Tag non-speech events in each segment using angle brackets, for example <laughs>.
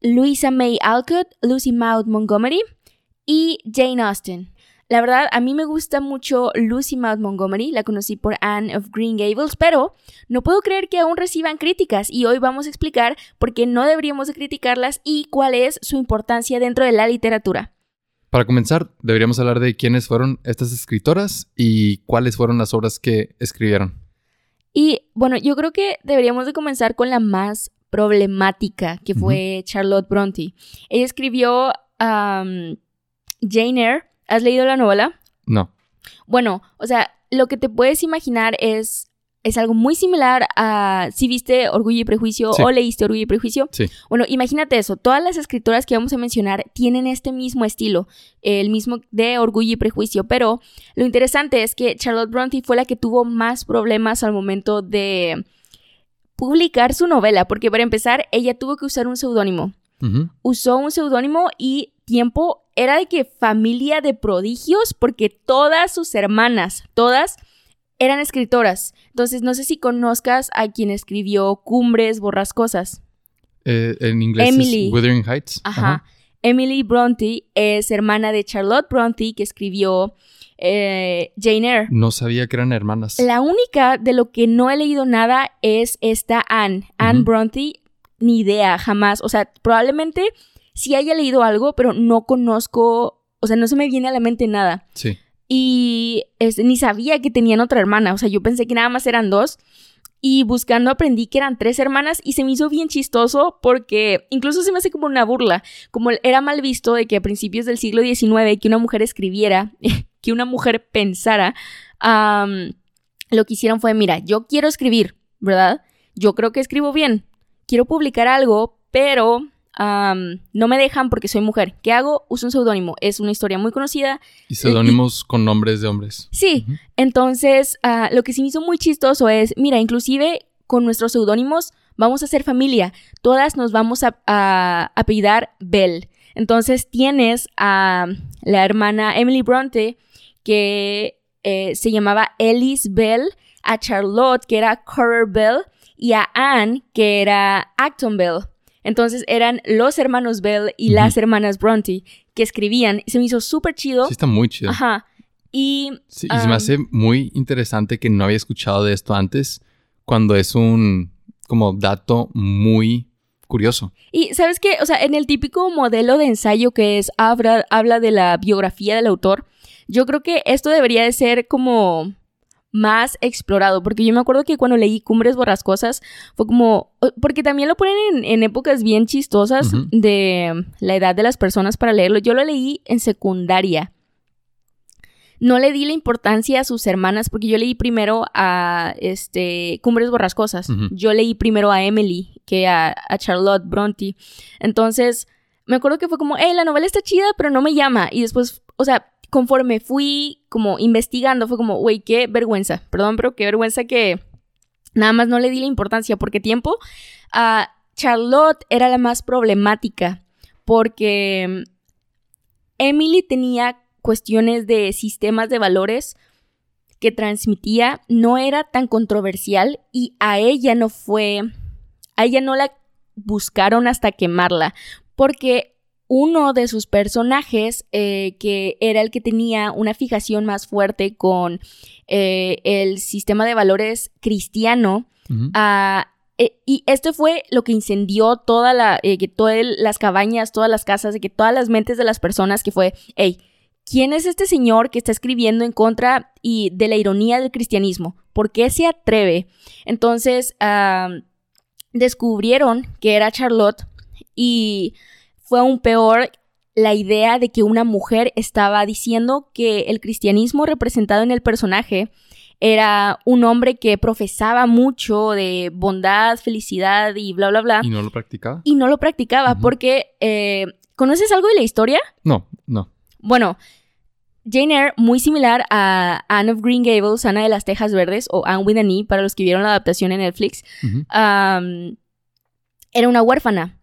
Louisa May Alcott, Lucy Maud Montgomery y Jane Austen. La verdad, a mí me gusta mucho Lucy Maud Montgomery, la conocí por Anne of Green Gables, pero no puedo creer que aún reciban críticas y hoy vamos a explicar por qué no deberíamos de criticarlas y cuál es su importancia dentro de la literatura. Para comenzar, deberíamos hablar de quiénes fueron estas escritoras y cuáles fueron las obras que escribieron. Y bueno, yo creo que deberíamos de comenzar con la más problemática, que fue Charlotte Bronte. Ella escribió Jane Eyre. ¿Has leído la novela? No. Bueno, o sea, lo que te puedes imaginar es es algo muy similar a si viste Orgullo y Prejuicio o leíste Orgullo y Prejuicio. Sí. Bueno, imagínate eso. Todas las escritoras que vamos a mencionar tienen este mismo estilo, el mismo de Orgullo y Prejuicio. Pero lo interesante es que Charlotte Bronte fue la que tuvo más problemas al momento de publicar su novela, porque para empezar, ella tuvo que usar un seudónimo. Usó un seudónimo y tiempo era de que familia de prodigios, porque todas sus hermanas, todas eran escritoras. Entonces, no sé si conozcas a quien escribió Cumbres Borrascosas. Eh, en inglés Emily. es Wuthering Heights. Ajá. Emily Bronte es hermana de Charlotte Bronte, que escribió eh, Jane Eyre. No sabía que eran hermanas. La única de lo que no he leído nada es esta Anne. Anne Bronte, ni idea, jamás. O sea, probablemente sí haya leído algo, pero no conozco, o sea, no se me viene a la mente nada. Sí y ni sabía que tenían otra hermana, o sea, yo pensé que nada más eran dos. Y buscando aprendí que eran tres hermanas y se me hizo bien chistoso porque incluso se me hace como una burla, como era mal visto de que a principios del siglo XIX que una mujer escribiera, <laughs> que una mujer pensara, lo que hicieron fue, mira, yo quiero escribir, ¿verdad? Yo creo que escribo bien, quiero publicar algo, pero no me dejan porque soy mujer. ¿Qué hago? Uso un seudónimo. Es una historia muy conocida. Y seudónimos con nombres de hombres. Sí. Entonces, ah, lo que sí me hizo muy chistoso es, mira, inclusive con nuestros seudónimos vamos a ser familia. Todas nos vamos a, a apellidar Bell. Entonces tienes a la hermana Emily Bronte que eh, se llamaba Ellis Bell, a Charlotte que era Currer Bell y a Anne que era Acton Bell. Entonces eran los hermanos Bell y las hermanas Bronte que escribían. Se me hizo súper chido. Sí, está muy chido. Ajá. Y, sí, y se me hace muy interesante que no había escuchado de esto antes, cuando es un como dato muy curioso. Y sabes qué, o sea, en el típico modelo de ensayo que es habla, habla de la biografía del autor, yo creo que esto debería de ser como más explorado, porque yo me acuerdo que cuando leí Cumbres Borrascosas fue como, porque también lo ponen en, épocas bien chistosas de la edad de las personas para leerlo, yo lo leí en secundaria. No le di la importancia a sus hermanas porque yo leí primero a este Cumbres Borrascosas. Yo leí primero a Emily que a, a Charlotte Bronte. Entonces, me acuerdo que fue como, hey, la novela está chida, pero no me llama. Y después, o sea, conforme fui como investigando, fue como, güey, qué vergüenza, perdón, pero qué vergüenza que nada más no le di la importancia, porque tiempo a Charlotte era la más problemática, porque Emily tenía cuestiones de sistemas de valores que transmitía, no era tan controversial y a ella no fue, a ella no la buscaron hasta quemarla, porque uno de sus personajes, eh, que era el que tenía una fijación más fuerte con eh, el sistema de valores cristiano, ah, eh, y esto fue lo que incendió toda la, que todas las cabañas, todas las casas, de que todas las mentes de las personas, que fue, hey, ¿quién es este señor que está escribiendo en contra y de la ironía del cristianismo? ¿Por qué se atreve? Entonces, ah, descubrieron que era Charlotte y fue aún peor la idea de que una mujer estaba diciendo que el cristianismo representado en el personaje era un hombre que profesaba mucho de bondad, felicidad y bla, bla, bla. ¿Y no lo practicaba? Y no lo practicaba porque, eh, ¿conoces algo de la historia? No, no. Bueno, Jane Eyre, muy similar a Anne of Green Gables, Ana de las Tejas Verdes, o Anne with an E, para los que vieron la adaptación en Netflix, era una huérfana,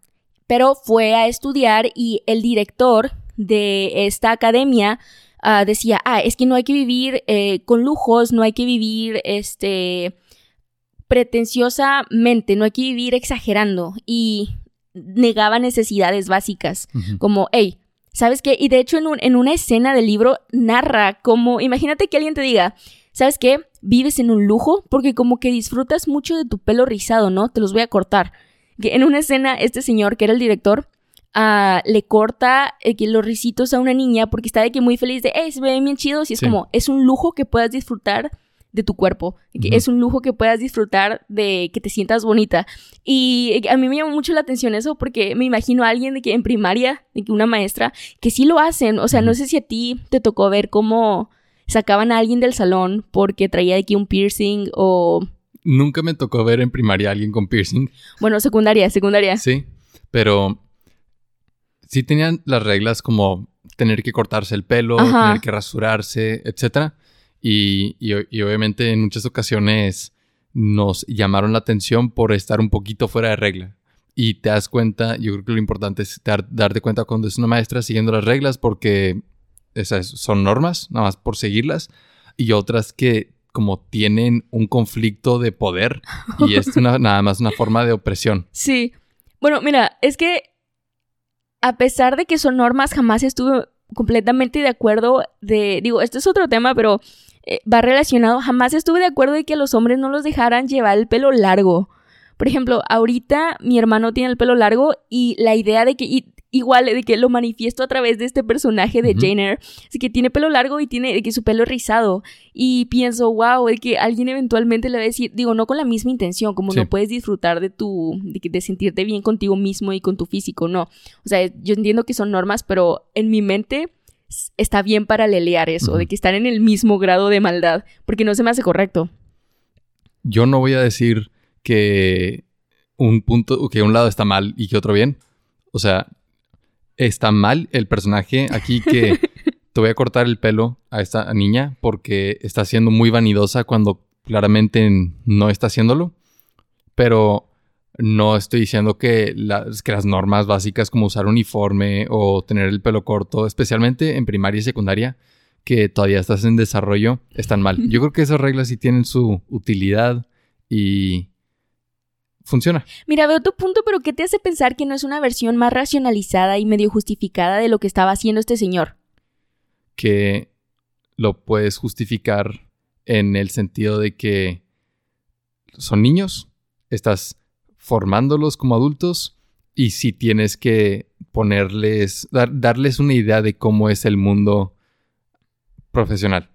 pero fue a estudiar y el director de esta academia ah, decía, ah, es que no hay que vivir eh, con lujos, no hay que vivir, este, pretenciosamente, no hay que vivir exagerando y negaba necesidades básicas como, hey, ¿sabes qué? Y de hecho en, un- en una escena del libro narra como, imagínate que alguien te diga, ¿sabes qué? Vives en un lujo porque como que disfrutas mucho de tu pelo rizado, ¿no? Te los voy a cortar. Que en una escena este señor, que era el director, ah, le corta eh, que los risitos a una niña porque está de que muy feliz de, hey, se me ven bien chidos y es Sí. como, es un lujo que puedas disfrutar de tu cuerpo, que Ujú. es un lujo que puedas disfrutar de que te sientas bonita. Y eh, a mí me llamó mucho la atención eso porque me imagino a alguien de que en primaria, de que una maestra, que sí lo hacen. O sea, no sé si a ti te tocó ver cómo sacaban a alguien del salón porque traía de aquí un piercing o, Nunca me tocó ver en primaria a alguien con piercing. bueno, secundaria, secundaria. Sí, pero sí tenían las reglas como tener que cortarse el pelo, Ajá. tener que rasurarse, etc. Y, y y obviamente en muchas ocasiones nos llamaron la atención por estar un poquito fuera de regla. Y te das cuenta, yo creo que lo importante es dar- darte cuenta cuando es una maestra siguiendo las reglas porque esas son normas, nada más por seguirlas. Y otras que como tienen un conflicto de poder y es una- <laughs> nada más una forma de opresión. Sí. Bueno, mira, es que a pesar de que son normas, jamás estuve completamente de acuerdo de, digo, esto es otro tema, pero eh, va relacionado, jamás estuve de acuerdo de que a los hombres no los dejaran llevar el pelo largo. Por ejemplo, ahorita mi hermano tiene el pelo largo y la idea de que, y- igual, de que lo manifiesto a través de este personaje de Ujú. Jane Eyre, es que tiene pelo largo y tiene de que su pelo es rizado. Y pienso, wow, de que alguien eventualmente le va a decir, digo, no con la misma intención, como Sí. no puedes disfrutar de tu, de, de sentirte bien contigo mismo y con tu físico, no. O sea, yo entiendo que son normas, pero en mi mente está bien paralelear eso, de que están en el mismo grado de maldad, porque no se me hace correcto. Yo no voy a decir que un punto, que un lado está mal y que otro bien. O sea, está mal el personaje aquí que <laughs> te voy a cortar el pelo a esta niña porque está siendo muy vanidosa cuando claramente no está haciéndolo. Pero no estoy diciendo que las, que las normas básicas como usar uniforme o tener el pelo corto, especialmente en primaria y secundaria, que todavía estás en desarrollo, están mal. <laughs> Yo creo que esas reglas sí tienen su utilidad y funciona. Mira, veo tu punto, pero ¿qué te hace pensar que no es una versión más racionalizada y medio justificada de lo que estaba haciendo este señor? que lo puedes justificar en el sentido de que son niños, estás formándolos como adultos y si tienes que ponerles, dar- darles una idea de cómo es el mundo profesional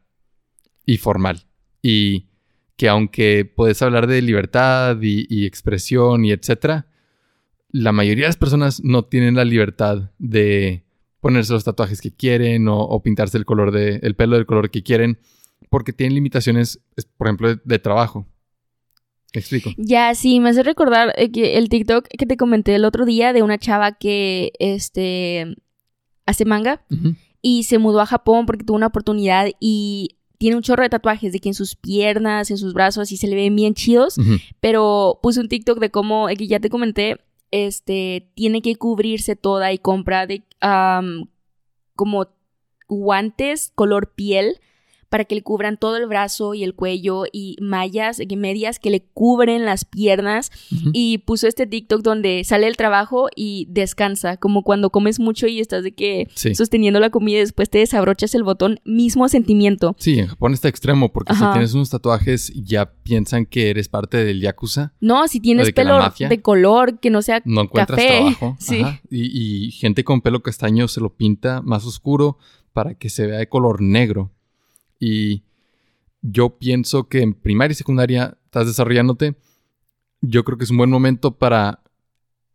y formal. Y que aunque puedes hablar de libertad y, y expresión y etcétera, la mayoría de las personas no tienen la libertad de ponerse los tatuajes que quieren o, o pintarse el color de el pelo del color que quieren porque tienen limitaciones, es- por ejemplo, de, de trabajo. ¿Me explico? Ya, sí, me hace recordar eh, que el TikTok que te comenté el otro día de una chava que, este, hace manga Ujú. y se mudó a Japón porque tuvo una oportunidad y tiene un chorro de tatuajes de que en sus piernas, en sus brazos y se le ven bien chidos, pero puse un TikTok de cómo, eh, que ya te comenté, este, tiene que cubrirse toda y compra de como guantes color piel para que le cubran todo el brazo y el cuello y mallas, medias que le cubren las piernas y puso este TikTok donde sale el trabajo y descansa, como cuando comes mucho y estás de que Sí. sosteniendo la comida y después te desabrochas el botón, mismo sentimiento. Sí, en Japón está extremo porque Ajá. si tienes unos tatuajes ya piensan que eres parte del yakuza, No, si tienes de pelo mafia de color que no sea no encuentras Café, trabajo. <laughs> sí. Ajá. Y, y gente con pelo castaño se lo pinta más oscuro para que se vea de color negro. Y yo pienso que en primaria y secundaria estás desarrollándote. Yo creo que es un buen momento para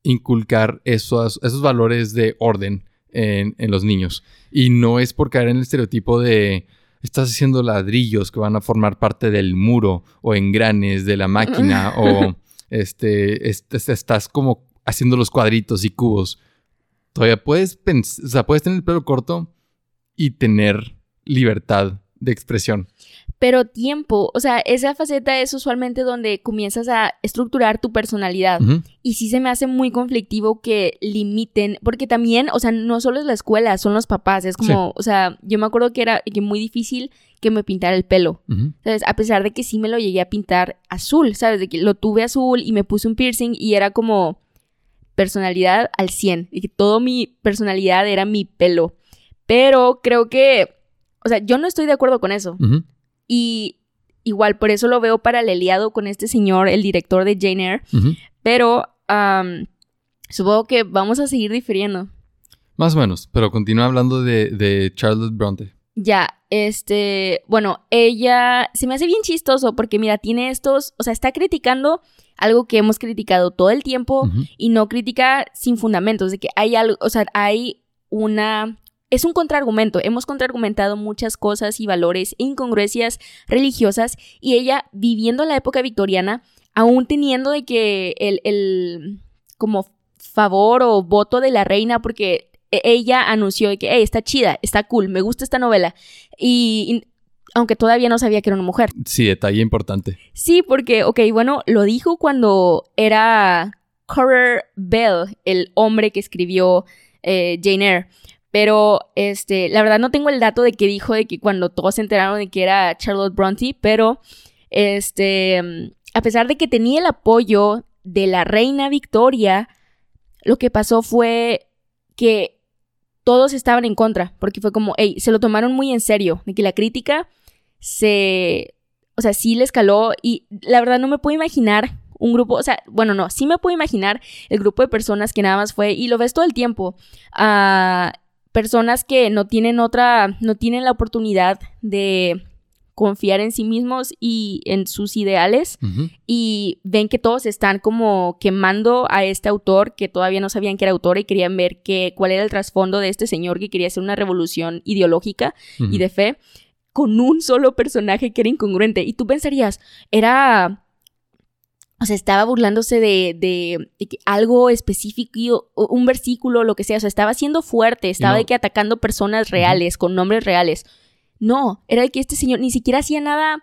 inculcar esos, esos valores de orden en, en los niños. Y no es por caer en el estereotipo de estás haciendo ladrillos que van a formar parte del muro o engranes de la máquina o <laughs> este, este, estás como haciendo los cuadritos y cubos. Todavía puedes pensar, o sea, puedes tener el pelo corto y tener libertad de expresión. Pero tiempo, o sea, esa faceta es usualmente donde comienzas a estructurar tu personalidad. Y sí se me hace muy conflictivo que limiten, porque también, o sea, no solo es la escuela, son los papás. Es como, o sea, yo me acuerdo que era que muy difícil que me pintara el pelo. ¿Sabes? A pesar de que sí me lo llegué a pintar azul, ¿sabes? De que lo tuve azul y me puse un piercing y era como personalidad al 100. Y que toda mi personalidad era mi pelo. Pero creo que, o sea, yo no estoy de acuerdo con eso. Y igual por eso lo veo paraleliado con este señor, el director de Jane Eyre. Pero supongo que vamos a seguir difiriendo. Más o menos, pero continúa hablando de, de Charlotte Bronte. Ya, este, bueno, ella se me hace bien chistoso porque mira, tiene estos, o sea, está criticando algo que hemos criticado todo el tiempo y no critica sin fundamentos, de que hay algo, o sea, hay una es un contraargumento. Hemos contraargumentado muchas cosas y valores e incongruencias religiosas y ella viviendo la época victoriana, aún teniendo de que el, el como favor o voto de la reina, porque e, ella anunció de que, hey, está chida, está cool, me gusta esta novela. Y, aunque todavía no sabía que era una mujer. Sí, detalle importante. Sí, porque, ok, bueno, lo dijo cuando era Currer Bell, el hombre que escribió eh, Jane Eyre. Pero, este, la verdad no tengo el dato de que dijo de que cuando todos se enteraron de que era Charlotte Bronte, pero, este, a pesar de que tenía el apoyo de la reina Victoria, lo que pasó fue que todos estaban en contra, porque fue como, hey, se lo tomaron muy en serio, de que la crítica se, o sea, sí le escaló y la verdad no me puedo imaginar un grupo, o sea, bueno, no, sí me puedo imaginar el grupo de personas que nada más fue, y lo ves todo el tiempo, a personas que no tienen otra, no tienen la oportunidad de confiar en sí mismos y en sus ideales y ven que todos están como quemando a este autor que todavía no sabían que era autor y querían ver que, cuál era el trasfondo de este señor que quería hacer una revolución ideológica y de fe con un solo personaje que era incongruente. Y tú pensarías, era o sea, estaba burlándose de, de, algo específico, un versículo, lo que sea. O sea, estaba siendo fuerte, estaba de que atacando personas reales, con nombres reales. No, era de que este señor ni siquiera hacía nada.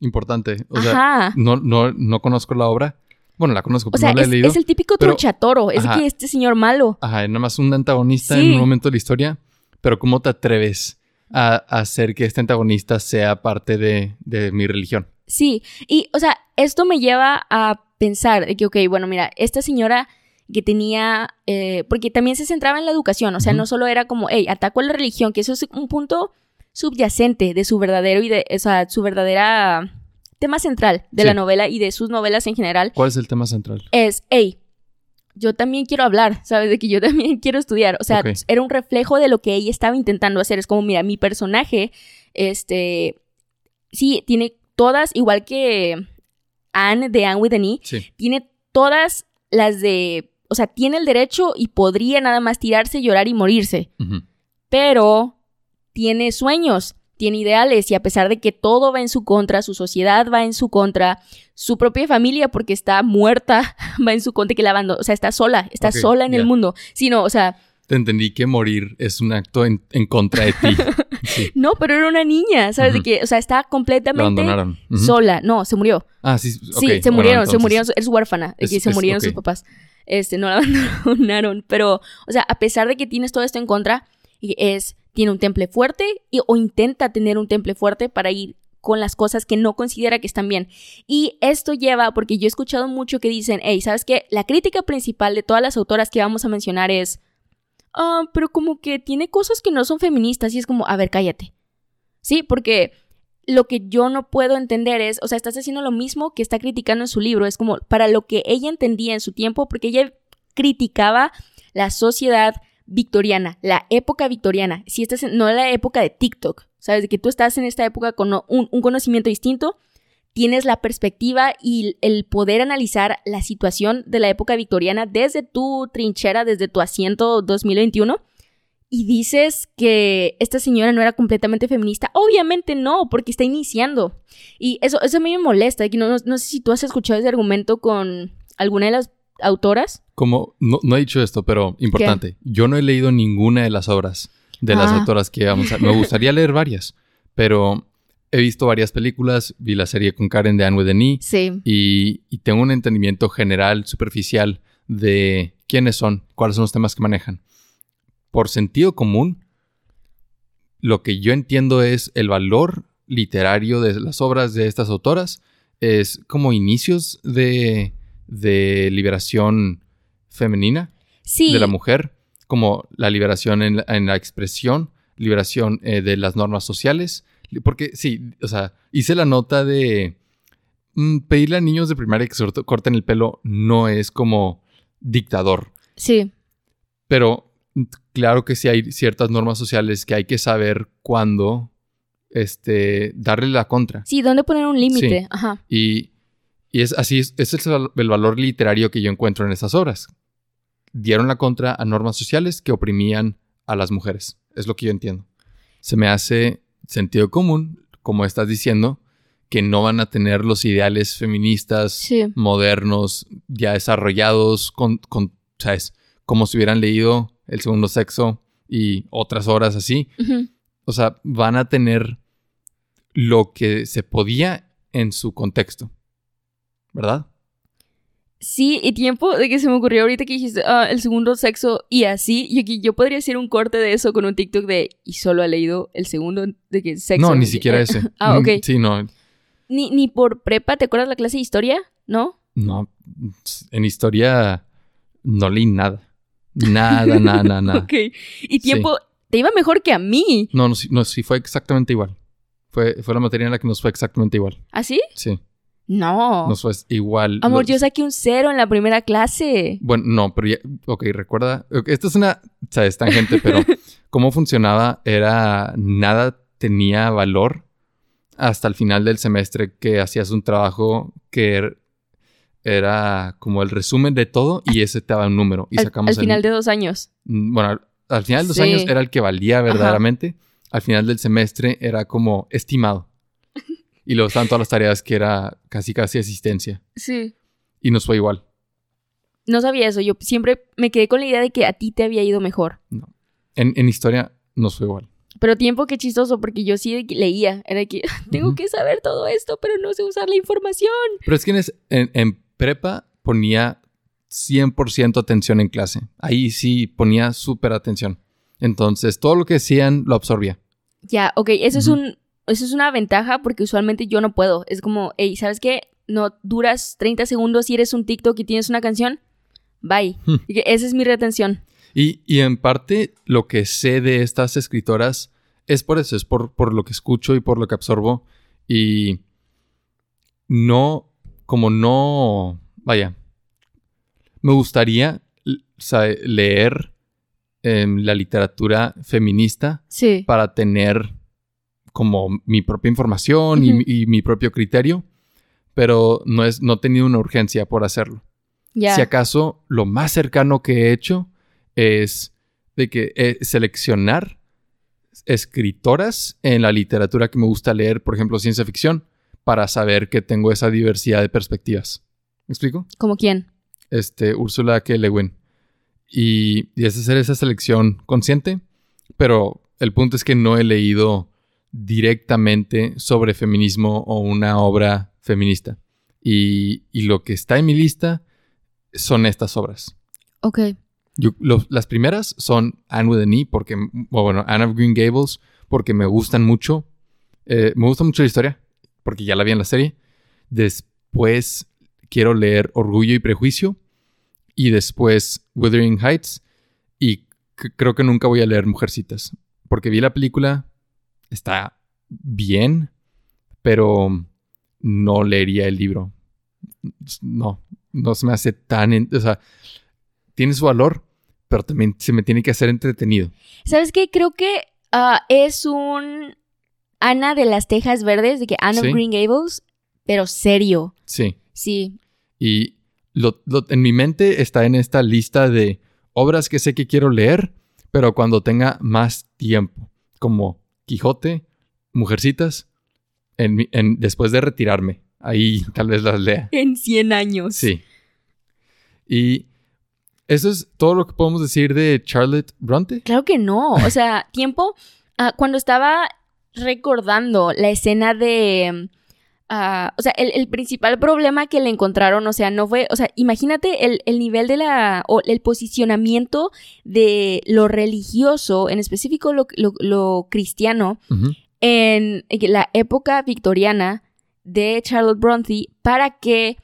Importante. O sea, no, no, no conozco la obra. Bueno, la conozco, pero no la he es, leído. Es el típico truchatoro. Es que este señor malo. Ajá, nada más un antagonista en un momento de la historia. Pero ¿cómo te atreves a, hacer que este antagonista sea parte de, de mi religión? Sí, y o sea, esto me lleva a pensar de que, ok, bueno, mira, esta señora que tenía, eh, porque también se centraba en la educación, o sea, no solo era como, hey, ataco a la religión, que eso es un punto subyacente de su verdadero y de, o sea, su verdadera tema central de la novela y de sus novelas en general. ¿Cuál es el tema central? Es, hey, yo también quiero hablar, ¿sabes? De que yo también <laughs> quiero estudiar. O sea, era un reflejo de lo que ella estaba intentando hacer. Es como, mira, mi personaje, este, sí, tiene todas, igual que Anne de Anne with an E, tiene todas las de, o sea, tiene el derecho y podría nada más tirarse, llorar y morirse. Pero tiene sueños, tiene ideales y a pesar de que todo va en su contra, su sociedad va en su contra, su propia familia porque está muerta <laughs> va en su contra que la abandonó, o sea, está sola, está sola en el mundo. Sino, o sea, te entendí que morir es un acto en, contra de ti. <laughs> No, pero era una niña, ¿sabes? de que, o sea, está completamente sola. No, se murió. Ah, sí. Sí, se murieron, se murieron, es huérfana, que se murieron sus papás. Este, no la <laughs> abandonaron. Pero, o sea, a pesar de que tienes todo esto en contra, es, tiene un temple fuerte o intenta tener un temple fuerte para ir con las cosas que no considera que están bien. Y esto lleva, porque yo he escuchado mucho que dicen, hey, ¿sabes qué? La crítica principal de todas las autoras que vamos a mencionar es ah, pero como que tiene cosas que no son feministas y es como, a ver, cállate. Sí, porque lo que yo no puedo entender es, o sea, estás haciendo lo mismo que está criticando en su libro, es como para lo que ella entendía en su tiempo, porque ella criticaba la sociedad victoriana, la época victoriana. Si estás en, no la época de TikTok, ¿sabes? De que tú estás en esta época con un conocimiento distinto tienes la perspectiva y el poder analizar la situación de la época victoriana desde tu trinchera, desde tu asiento 2021. y dices que esta señora no era completamente feminista. Obviamente no, porque está iniciando. Y eso, eso a mí me molesta. No, no, no sé si tú has escuchado ese argumento con alguna de las autoras. Como, no, no he dicho esto, pero importante. Yo no he leído ninguna de las obras de las Ah. autoras que vamos a... Me gustaría leer varias, pero he visto varias películas, vi la serie con Karen de Anne with an E, Sí. y, y tengo un entendimiento general, superficial, de quiénes son, cuáles son los temas que manejan. Por sentido común, lo que yo entiendo es el valor literario de las obras de estas autoras es como inicios de, de liberación femenina Sí. de la mujer, como la liberación en la, en la expresión, liberación eh, de las normas sociales. Porque sí, o sea, hice la nota de mm, pedirle a niños de primaria que se corten el pelo no es como dictador, Sí. pero mm, claro que sí hay ciertas normas sociales que hay que saber cuándo este, darle la contra. Sí, ¿dónde poner un límite? Sí. Ajá. Y, y es así, es- ese es el, el valor literario que yo encuentro en estas obras. Dieron la contra a normas sociales que oprimían a las mujeres. Es lo que yo entiendo. Se me hace sentido común, como estás diciendo, que no van a tener los ideales feministas Sí. modernos, ya desarrollados, con, con, ¿sabes? Como si hubieran leído El segundo sexo y otras obras así. O sea, van a tener lo que se podía en su contexto. ¿Verdad? Sí, y tiempo de que se me ocurrió ahorita que dijiste ah, el segundo sexo y así. Yo, yo podría hacer un corte de eso con un TikTok de y solo ha leído el segundo de que sexo. no, ni siquiera <laughs> ese. Ah, ok. Sí, no. Ni, ni por prepa, ¿te acuerdas la clase de historia? ¿No? No. En historia no leí nada. Nada, nada, nada, <laughs> nada. Ok. Y tiempo, te iba mejor que a mí. No, no, sí, no, sí fue exactamente igual. Fue, fue la materia en la que nos fue exactamente igual. ¿Así? Sí, No. nos fue igual. Amor, Los- yo saqué un cero en la primera clase. Bueno, no, pero ya, ok, recuerda, esto es una, sabes, tangente, pero <laughs> cómo funcionaba era, nada tenía valor hasta el final del semestre que hacías un trabajo que er- era como el resumen de todo y ese te daba un número y Al, sacamos al el- final de dos años. Mm, Bueno, al, al final de dos Sí. años era el que valía verdaderamente, al final del semestre era como estimado. Y luego estaban todas las tareas que era casi casi asistencia Sí. y nos fue igual. No sabía eso. Yo siempre me quedé con la idea de que a ti te había ido mejor. En, en historia nos fue igual. Pero tiempo, qué chistoso, porque yo sí que leía. Era que <laughs> tengo Ujú. que saber todo esto, pero no sé usar la información. Pero es que en, es- en- en prepa ponía 100% atención en clase. Ahí sí ponía súper atención. Entonces, todo lo que decían lo absorbía. Ya, ok, eso es Ujú. un. Eso es una ventaja porque usualmente yo no puedo. Es como, hey, ¿sabes qué? No duras 30 segundos si eres un TikTok y tienes una canción. Bye. Hmm. Y que esa es mi retención. Y, y en parte lo que sé de estas escritoras es por eso, es por, por lo que escucho y por lo que absorbo. Y no, como no, vaya, me gustaría leer em, la literatura feminista Sí. para tener como mi propia información y mi- y, mi propio criterio, pero no, es, no he tenido una urgencia por hacerlo. Si acaso lo más cercano que he hecho es de que eh, seleccionar escritoras en la literatura que me gusta leer, por ejemplo, ciencia ficción, para saber que tengo esa diversidad de perspectivas. ¿Me explico? ¿Como quién? Este, Úrsula K. Le Guin. Y, y es hacer esa selección consciente, pero el punto es que no he leído directamente sobre feminismo o una obra feminista. Y, y lo que está en mi lista son estas obras. Ok. Yo- lo- las primeras son Anne with an E, porque, bueno, Anne of Green Gables, porque me gustan mucho. Eh, me gusta mucho la historia, porque ya la vi en la serie. Después quiero leer Orgullo y Prejuicio. Y después Wuthering Heights. Y creo que nunca voy a leer Mujercitas. Porque vi la película, está bien, pero no leería el libro. No, no se me hace tan... o sea, tiene su valor, pero también se me tiene que hacer entretenido. ¿Sabes qué? Creo que ah, es un Ana de las Tejas Verdes, de que Anna Sí. of Green Gables, pero serio. Sí. Sí. Y lo, lo- en mi mente está en esta lista de obras que sé que quiero leer, pero cuando tenga más tiempo, como Quijote, Mujercitas, en, en- después de retirarme. Ahí tal vez las lea. En 100 años. Sí. Y eso es todo lo que podemos decir de Charlotte Bronte. Claro que no. O sea, <laughs> tiempo. ah, cuando estaba recordando la escena de. O sea, el, el principal problema que le encontraron, o sea, no fue. O sea, imagínate el, el nivel de la. o el posicionamiento de lo religioso, en específico lo, lo- lo cristiano, en la época victoriana de Charlotte Bronte para que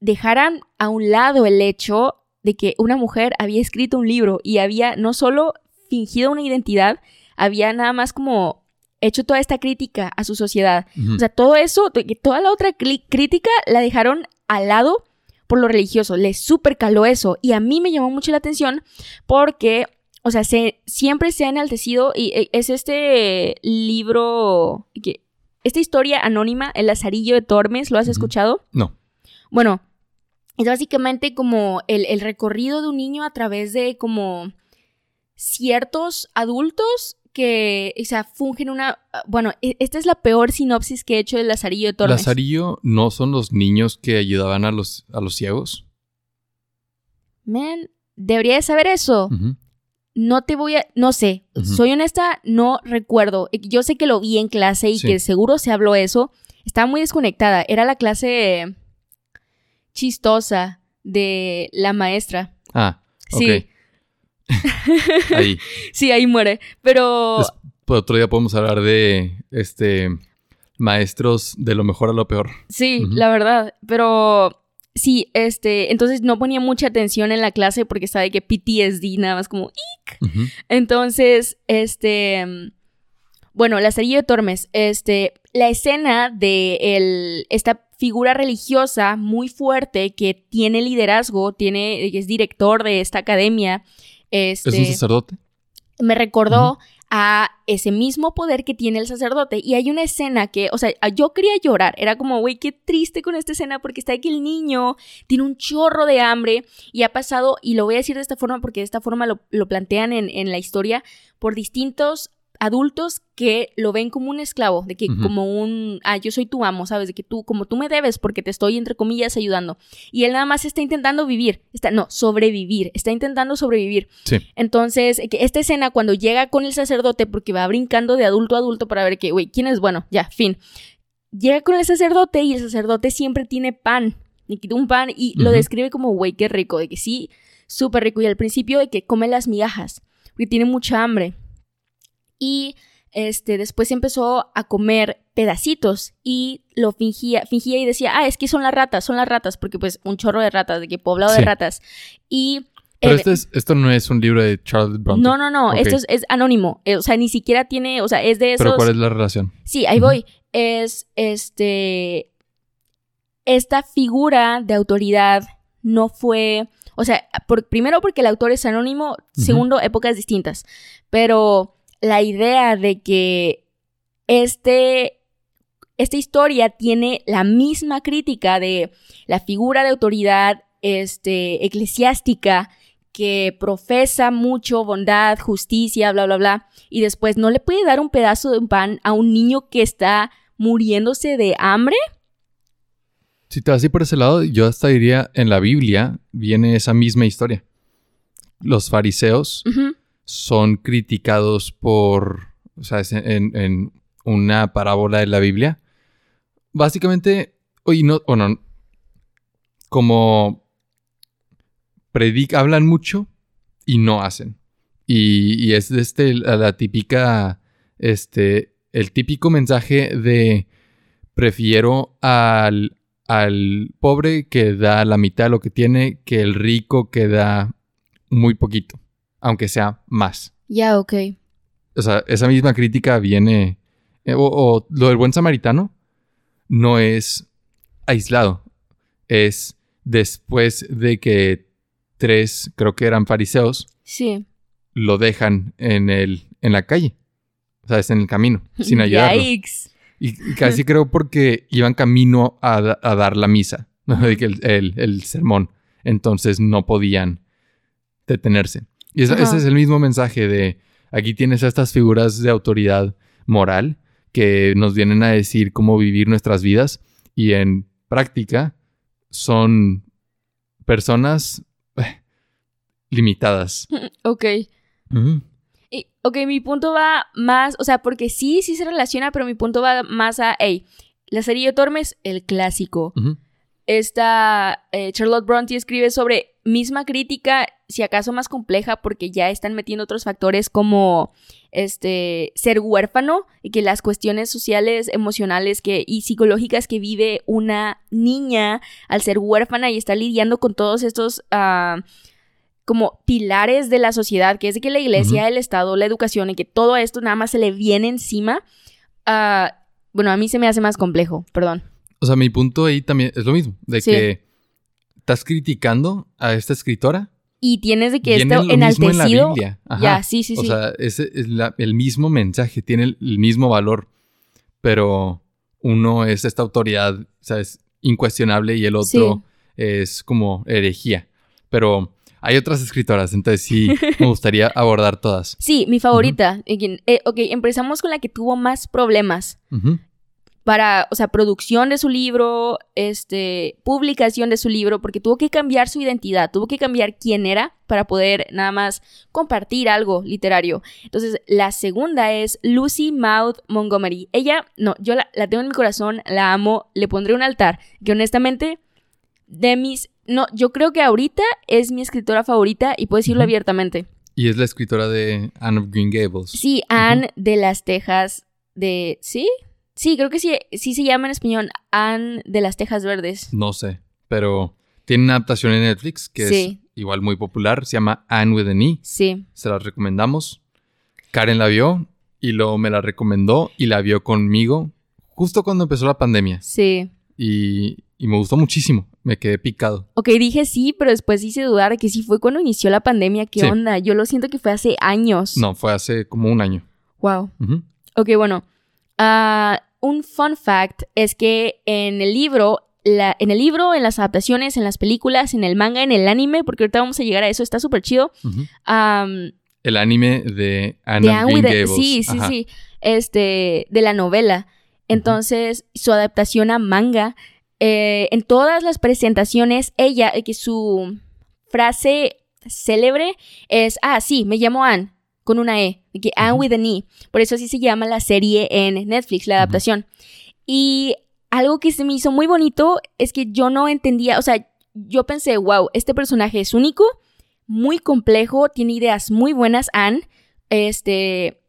dejaran a un lado el hecho de que una mujer había escrito un libro y había no solo fingido una identidad, había nada más como hecho toda esta crítica a su sociedad. O sea, todo eso, toda la otra crítica la dejaron al lado por lo religioso. Les super caló eso. Y a mí me llamó mucho la atención porque, o sea, se, siempre se ha enaltecido y eh, es este libro, que, esta historia anónima, El Lazarillo de Tormes, ¿lo has escuchado? No. Bueno, es básicamente como el, el recorrido de un niño a través de como ciertos adultos que, o sea, fungen una... Bueno, e- esta es la peor sinopsis que he hecho del Lazarillo de Tormes. Lazarillo no son los niños que ayudaban a los, a los ciegos. Man, debería de saber eso. No te voy a... No sé. Soy honesta, no recuerdo. Yo sé que lo vi en clase y Sí. que seguro se habló eso. Estaba muy desconectada. Era la clase chistosa de la maestra. Ah, ok. Sí. Ahí. <laughs> Sí, ahí muere. Pero... Pues otro día podemos hablar de este maestros de lo mejor a lo peor. Sí, la verdad. Pero sí, este, entonces no ponía mucha atención en la clase porque estaba de que PTSD, nada más como. Ujú. Entonces, este. Bueno, la serie de Tormes, este. La escena de el, esta figura religiosa muy fuerte que tiene liderazgo, tiene, es director de esta academia. Este, ¿Es un sacerdote? me recordó a ese mismo poder que tiene el sacerdote. Y hay una escena que, o sea, yo quería llorar. Era como, güey, qué triste con esta escena porque está que el niño tiene un chorro de hambre y ha pasado, y lo voy a decir de esta forma porque de esta forma lo, lo plantean en, en la historia, por distintos adultos que lo ven como un esclavo, de que como un, ah, yo soy tu amo, ¿sabes? De que tú, como tú me debes porque te estoy, entre comillas, ayudando. Y él nada más está intentando vivir, está, no, sobrevivir, está intentando sobrevivir. Sí. Entonces, que esta escena cuando llega con el sacerdote, porque va brincando de adulto a adulto para ver que, güey, ¿quién es bueno? Ya, fin. Llega con el sacerdote y el sacerdote siempre tiene pan. Y quita un pan y lo describe como, güey, qué rico. De que sí, súper rico. Y al principio de que come las migajas, porque tiene mucha hambre. Y este, después empezó a comer pedacitos y lo fingía, fingía y decía, ah, es que son las ratas, son las ratas, porque pues un chorro de ratas, de que poblado de ratas. Y Pero el- este es- esto no es un libro de Charles Bronte. no, no, no, esto es, es anónimo. eh, o sea, ni siquiera tiene, o sea, es de esos. Pero ¿cuál es la relación? Sí, ahí voy. Es este. Esta figura de autoridad no fue. O sea, por- primero porque el autor es anónimo, segundo, épocas distintas. Pero la idea de que este. Esta historia tiene la misma crítica de la figura de autoridad este, eclesiástica que profesa mucho bondad, justicia, bla, bla, bla, y después no le puede dar un pedazo de pan a un niño que está muriéndose de hambre. Si te vas así por ese lado, yo hasta diría, en la Biblia viene esa misma historia. Los fariseos son criticados por, o sea, en, en una parábola de la Biblia. Básicamente, oye, no, bueno, como predican, hablan mucho y no hacen. Y, y es este, la, la típica, este, el típico mensaje de prefiero al, al pobre que da la mitad de lo que tiene que el rico que da muy poquito, aunque sea más. Ya, ok. O sea, esa misma crítica viene, eh, o, o lo del buen samaritano no es aislado, es después de que tres, creo que eran fariseos, Sí. lo dejan en, el, en la calle. O sea, es en el camino, sin <laughs> ayudarlo. Yikes. Y casi creo porque iban camino a, a dar la misa, <laughs> el, el- el sermón. Entonces no podían detenerse. Y ese, es el mismo mensaje de aquí tienes a estas figuras de autoridad moral que nos vienen a decir cómo vivir nuestras vidas y en práctica son personas eh, limitadas. <laughs> Ok. Y, ok, mi punto va más, o sea, porque sí, sí se relaciona, pero mi punto va más a, hey, la serie de Tormes, el clásico. Esta eh, Charlotte Bronte escribe sobre misma crítica, si acaso más compleja, porque ya están metiendo otros factores como este ser huérfano y que las cuestiones sociales, emocionales que, y psicológicas que vive una niña al ser huérfana y está lidiando con todos estos ah, como pilares de la sociedad, que es de que la iglesia, el Estado, la educación y que todo esto nada más se le viene encima. ah, bueno, a mí se me hace más complejo, perdón. O sea, mi punto ahí también es lo mismo, de Sí. que estás criticando a esta escritora. Y tienes de que esto lo mismo en la enaltecido. Biblia. Ajá. Ya, sí, sí, o sí. sea, ese es la- el mismo mensaje, tiene el, el mismo valor, pero uno es esta autoridad, ¿sabes? Incuestionable y el otro es como herejía. Pero hay otras escritoras, entonces sí me <laughs> gustaría abordar todas. Sí, mi favorita. Eh, ok, empezamos con la que tuvo más problemas Ujú. Para, o sea, producción de su libro, este, publicación de su libro, porque tuvo que cambiar su identidad, tuvo que cambiar quién era para poder nada más compartir algo literario. Entonces, la segunda es Lucy Maud Montgomery. Ella, no, yo la, la tengo en mi corazón, la amo, le pondré un altar, que honestamente, de mis, no, yo creo que ahorita es mi escritora favorita y puedo decirlo abiertamente. Y es la escritora de Anne of Green Gables. Sí, Anne de las Tejas de... ¿Sí? Sí, creo que sí, sí se llama en español Anne de las Tejas Verdes. No sé, pero tiene una adaptación en Netflix que Sí. es igual muy popular, se llama Anne with an E. Sí. se la recomendamos. Karen la vio y luego me la recomendó y la vio conmigo justo cuando empezó la pandemia. Sí. Y, y me gustó muchísimo. Me quedé picado. Ok, dije sí, pero después hice dudar que sí fue cuando inició la pandemia. ¿Qué Sí. onda? Yo lo siento que fue hace años. No, fue hace como un año. Wow. Ujú. Ok, bueno. Ah, un fun fact es que en el libro, la, en el libro, en las adaptaciones, en las películas, en el manga, en el anime, porque ahorita vamos a llegar a eso, está súper chido. El anime de Anne de Gables. Sí, sí, Ajá. sí. Este, de la novela. Entonces, su adaptación a manga, eh, en todas las presentaciones, ella, eh, que su frase célebre es, ah, sí, me llamo Anne, con una E, de que Anne Ujú. with an E. Por eso así se llama la serie en Netflix, la adaptación. Y algo que se me hizo muy bonito es que yo no entendía, o sea, yo pensé, wow, este personaje es único, muy complejo, tiene ideas muy buenas, Anne, este,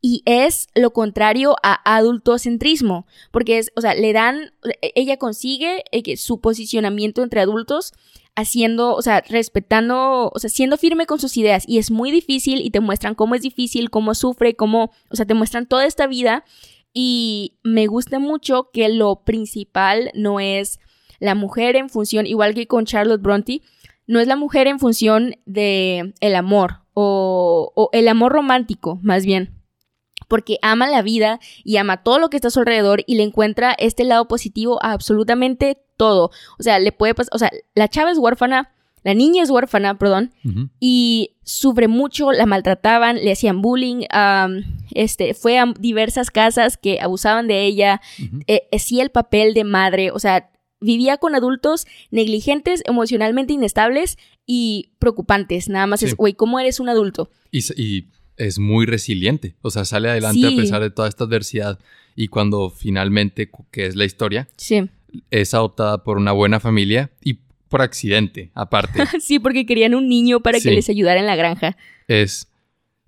y es lo contrario a adultocentrismo, porque es, o sea, le dan, ella consigue eh, que su posicionamiento entre adultos haciendo, o sea, respetando, o sea, siendo firme con sus ideas y es muy difícil y te muestran cómo es difícil, cómo sufre, cómo, o sea, te muestran toda esta vida y me gusta mucho que lo principal no es la mujer en función, igual que con Charlotte Bronte, no es la mujer en función de el amor o, o el amor romántico, más bien. Porque ama la vida y ama todo lo que está a su alrededor y le encuentra este lado positivo a absolutamente todo. O sea, le puede pasar, o sea, la chava es huérfana, la niña es huérfana, perdón, y sufre mucho, la maltrataban, le hacían bullying, este, fue a diversas casas que abusaban de ella, Ujú. eh, hacía el papel de madre, o sea, vivía con adultos negligentes, emocionalmente inestables y preocupantes. Nada más Sí. es, güey, ¿cómo eres un adulto? Y, y es muy resiliente. O sea, sale adelante Sí. a pesar de toda esta adversidad. Y cuando finalmente, que es la historia, Sí. es adoptada por una buena familia y por accidente, aparte. <laughs> sí, porque querían un niño para Sí. que les ayudara en la granja. es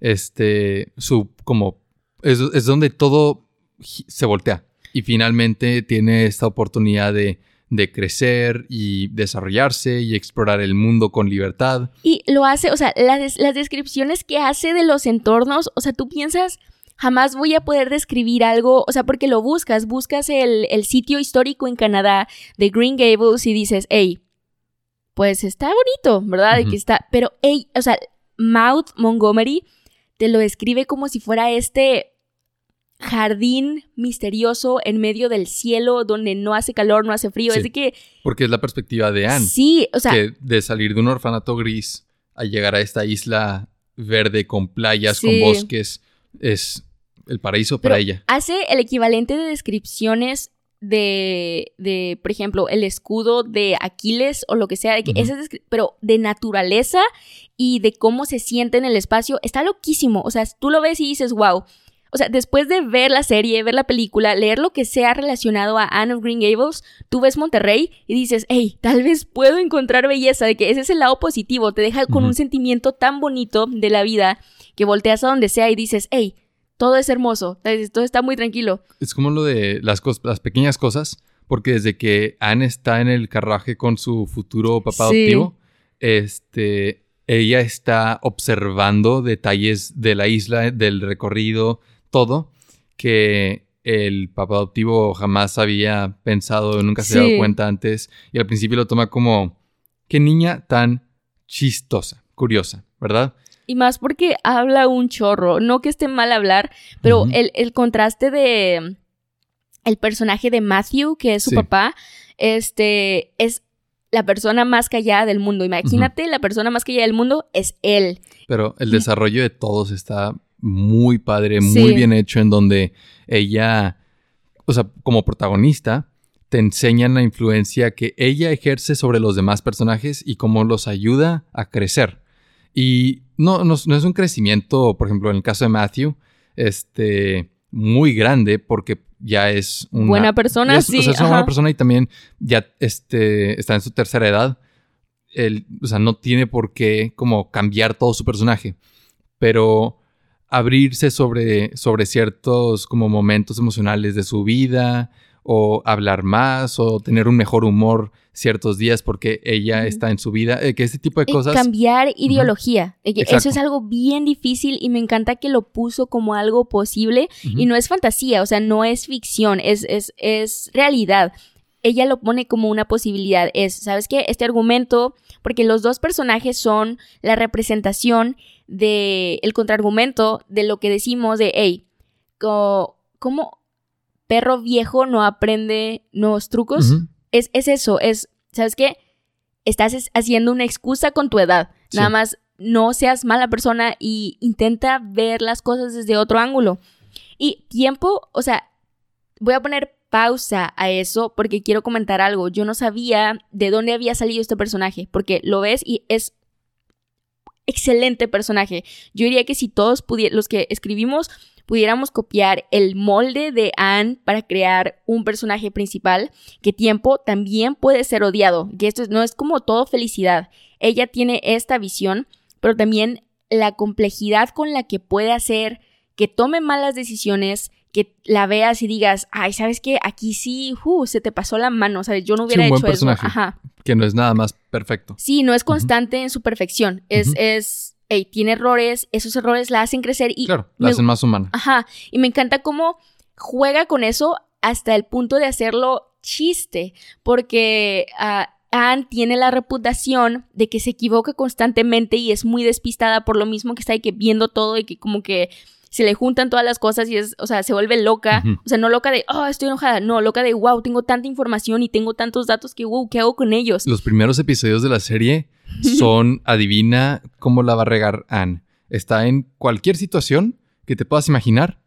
este su como es, es donde todo se voltea y finalmente tiene esta oportunidad de, de crecer y desarrollarse y explorar el mundo con libertad. Y lo hace, o sea, las, las descripciones que hace de los entornos, o sea, tú piensas, jamás voy a poder describir algo, o sea, porque lo buscas, buscas el, el sitio histórico en Canadá de Green Gables y dices, hey, pues está bonito, ¿verdad? Ujú. que está, pero, hey, o sea, Maud Montgomery te lo describe como si fuera este jardín misterioso en medio del cielo donde no hace calor, no hace frío, Sí. es de que Porque es la perspectiva de Anne, sí, o sea, que de salir de un orfanato gris a llegar a esta isla verde con playas, Sí. con bosques, es el paraíso Pero para ella. Hace el equivalente de descripciones de, de, por ejemplo, el escudo de Aquiles o lo que sea, de que pero de naturaleza y de cómo se siente en el espacio, está loquísimo. O sea, tú lo ves y dices, wow. O sea, después de ver la serie, ver la película, leer lo que sea relacionado a Anne of Green Gables, tú ves Monterrey y dices, hey, tal vez puedo encontrar belleza, de que ese es el lado positivo, te deja con un sentimiento tan bonito de la vida que volteas a donde sea y dices, hey, todo es hermoso, todo está muy tranquilo. Es como lo de las, las pequeñas cosas, porque desde que Anne está en el carruaje con su futuro papá Sí. adoptivo, este, ella está observando detalles de la isla, del recorrido, todo, que el papá adoptivo jamás había pensado, nunca se había Sí. dado cuenta antes, y al principio lo toma como, qué niña tan chistosa, curiosa, ¿verdad? Y más porque habla un chorro, no que esté mal hablar, pero el, el contraste de el personaje de Matthew, que es su Sí. papá, este es la persona más callada del mundo. Imagínate, la persona más callada del mundo es él. Pero el desarrollo de todos está muy padre, muy bien hecho, en donde ella, o sea, como protagonista, te enseñan la influencia que ella ejerce sobre los demás personajes y cómo los ayuda a crecer. Y no, no, no es un crecimiento, por ejemplo, en el caso de Matthew, este, muy grande, porque ya es una Buena persona, es- sí, O sea, es una ajá. buena persona y también ya este, está en su tercera edad. Él, o sea, no tiene por qué como cambiar todo su personaje. Pero abrirse sobre, sobre ciertos como momentos emocionales de su vida o hablar más o tener un mejor humor ciertos días porque ella está en su vida, eh, que ese tipo de Y cosas... cambiar ideología. de que Eso es algo bien difícil y me encanta que lo puso como algo posible y no es fantasía, o sea, no es ficción, es, es, es realidad. Ella lo pone como una posibilidad. Es, ¿sabes qué? Este argumento, porque los dos personajes son la representación del el contraargumento de lo que decimos de, hey, ¿cómo perro viejo no aprende nuevos trucos? Es, es eso, es, ¿sabes qué? Estás es- haciendo una excusa con tu edad. Sí. Nada más no seas mala persona y intenta ver las cosas desde otro ángulo. Y tiempo, o sea, voy a poner pausa a eso porque quiero comentar algo. Yo no sabía de dónde había salido este personaje, porque lo ves y es excelente personaje. Yo diría que si todos los que escribimos, pudiéramos copiar el molde de Anne para crear un personaje principal, que tiempo también puede ser odiado, que esto es- no es como todo felicidad. Ella tiene esta visión, pero también la complejidad con la que puede hacer que tome malas decisiones, que la veas y digas, ay, ¿sabes qué? Aquí sí, uh, se te pasó la mano, ¿sabes? Yo no Sí, hubiera un buen hecho eso. personaje. Ajá. Que no es nada más perfecto. Sí, no es constante en su perfección. Es, es, hey, tiene errores, esos errores la hacen crecer y Claro, la me- hacen más humana. Ajá, y me encanta cómo juega con eso hasta el punto de hacerlo chiste, porque ah, Anne tiene la reputación de que se equivoca constantemente y es muy despistada por lo mismo que está ahí que viendo todo y que como que se le juntan todas las cosas y es, o sea, se vuelve loca, o sea, no loca de, oh, estoy enojada, no, loca de, wow, tengo tanta información y tengo tantos datos que, wow, ¿qué hago con ellos? Los primeros episodios de la serie son, adivina cómo la va a regar Anne. Está en cualquier situación que te puedas imaginar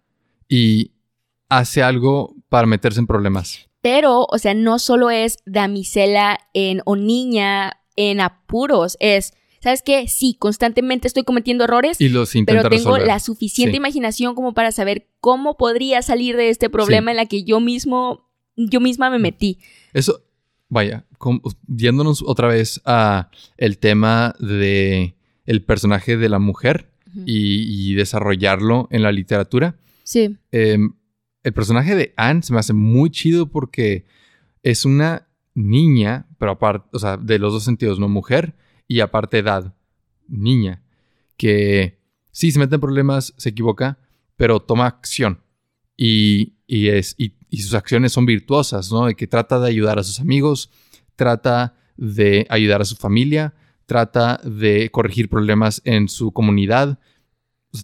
y hace algo para meterse en problemas. Pero, o sea, no solo es damisela en, o niña en apuros, es, ¿sabes qué? Sí, constantemente estoy cometiendo errores, Y los pero tengo resolver. la suficiente Sí. imaginación como para saber cómo podría salir de este problema Sí. en la que yo mismo, yo misma me metí. Eso, vaya, com- yéndonos otra vez a el tema de el personaje de la mujer y desarrollarlo en la literatura. Sí, Em, el personaje de Anne se me hace muy chido porque es una niña, pero aparte, o sea, de los dos sentidos, ¿no? Mujer y aparte edad, niña, que sí se mete en problemas, se equivoca, pero toma acción. Y, y es, y, sus acciones son virtuosas, ¿no? De que trata de ayudar a sus amigos, trata de ayudar a su familia, trata de corregir problemas en su comunidad.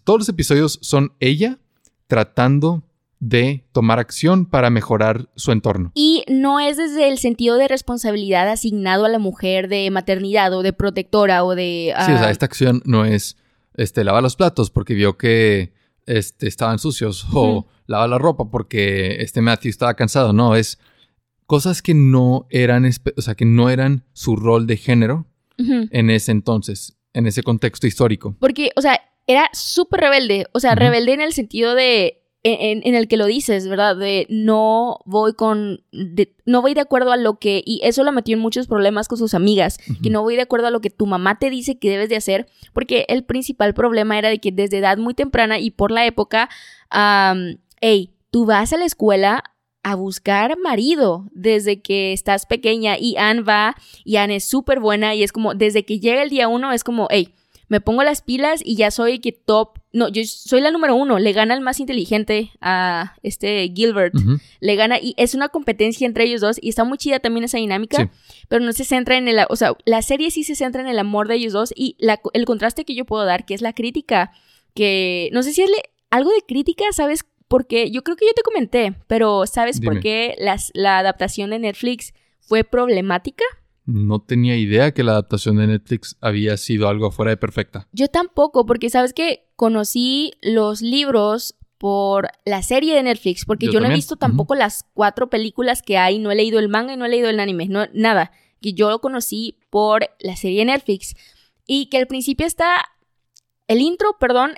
Todos los episodios son ella tratando de tomar acción para mejorar su entorno. Y no es desde el sentido de responsabilidad asignado a la mujer de maternidad o de protectora o de... Sí, o sea, ah, esta acción no es este, lava los platos porque vio que este, estaban sucios o lava la ropa porque este Matthew estaba cansado. No, es cosas que no eran, o sea, que no eran su rol de género en ese entonces, en ese contexto histórico. Porque, o sea, era súper rebelde. O sea, rebelde en el sentido de. En, en el que lo dices, ¿verdad? De no voy con. de- no voy de acuerdo a lo que. Y eso lo metió en muchos problemas con sus amigas. Que no voy de acuerdo a lo que tu mamá te dice que debes de hacer. Porque el principal problema era de que desde edad muy temprana y por la época. am, hey, tú vas a la escuela a buscar marido desde que estás pequeña y Anne va y Anne es súper buena y es como desde que llega el día uno es como, hey, me pongo las pilas y ya soy que top, no, yo soy la número uno, le gana el más inteligente a este Gilbert, le gana y es una competencia entre ellos dos y está muy chida también esa dinámica, Sí. pero no se centra en el, o sea, la serie sí se centra en el amor de ellos dos y la- el contraste que yo puedo dar, que es la crítica, que no sé si es le- algo de crítica, ¿sabes? Porque yo creo que yo te comenté, pero ¿sabes por qué las- la adaptación de Netflix fue problemática? No tenía idea que la adaptación de Netflix había sido algo fuera de perfecta. Yo tampoco, porque sabes que conocí los libros por la serie de Netflix, porque yo, Yo no he visto tampoco las cuatro películas que hay, no he leído el manga y no he leído el anime, no, nada, que yo lo conocí por la serie de Netflix. Y que al principio está, el intro, perdón,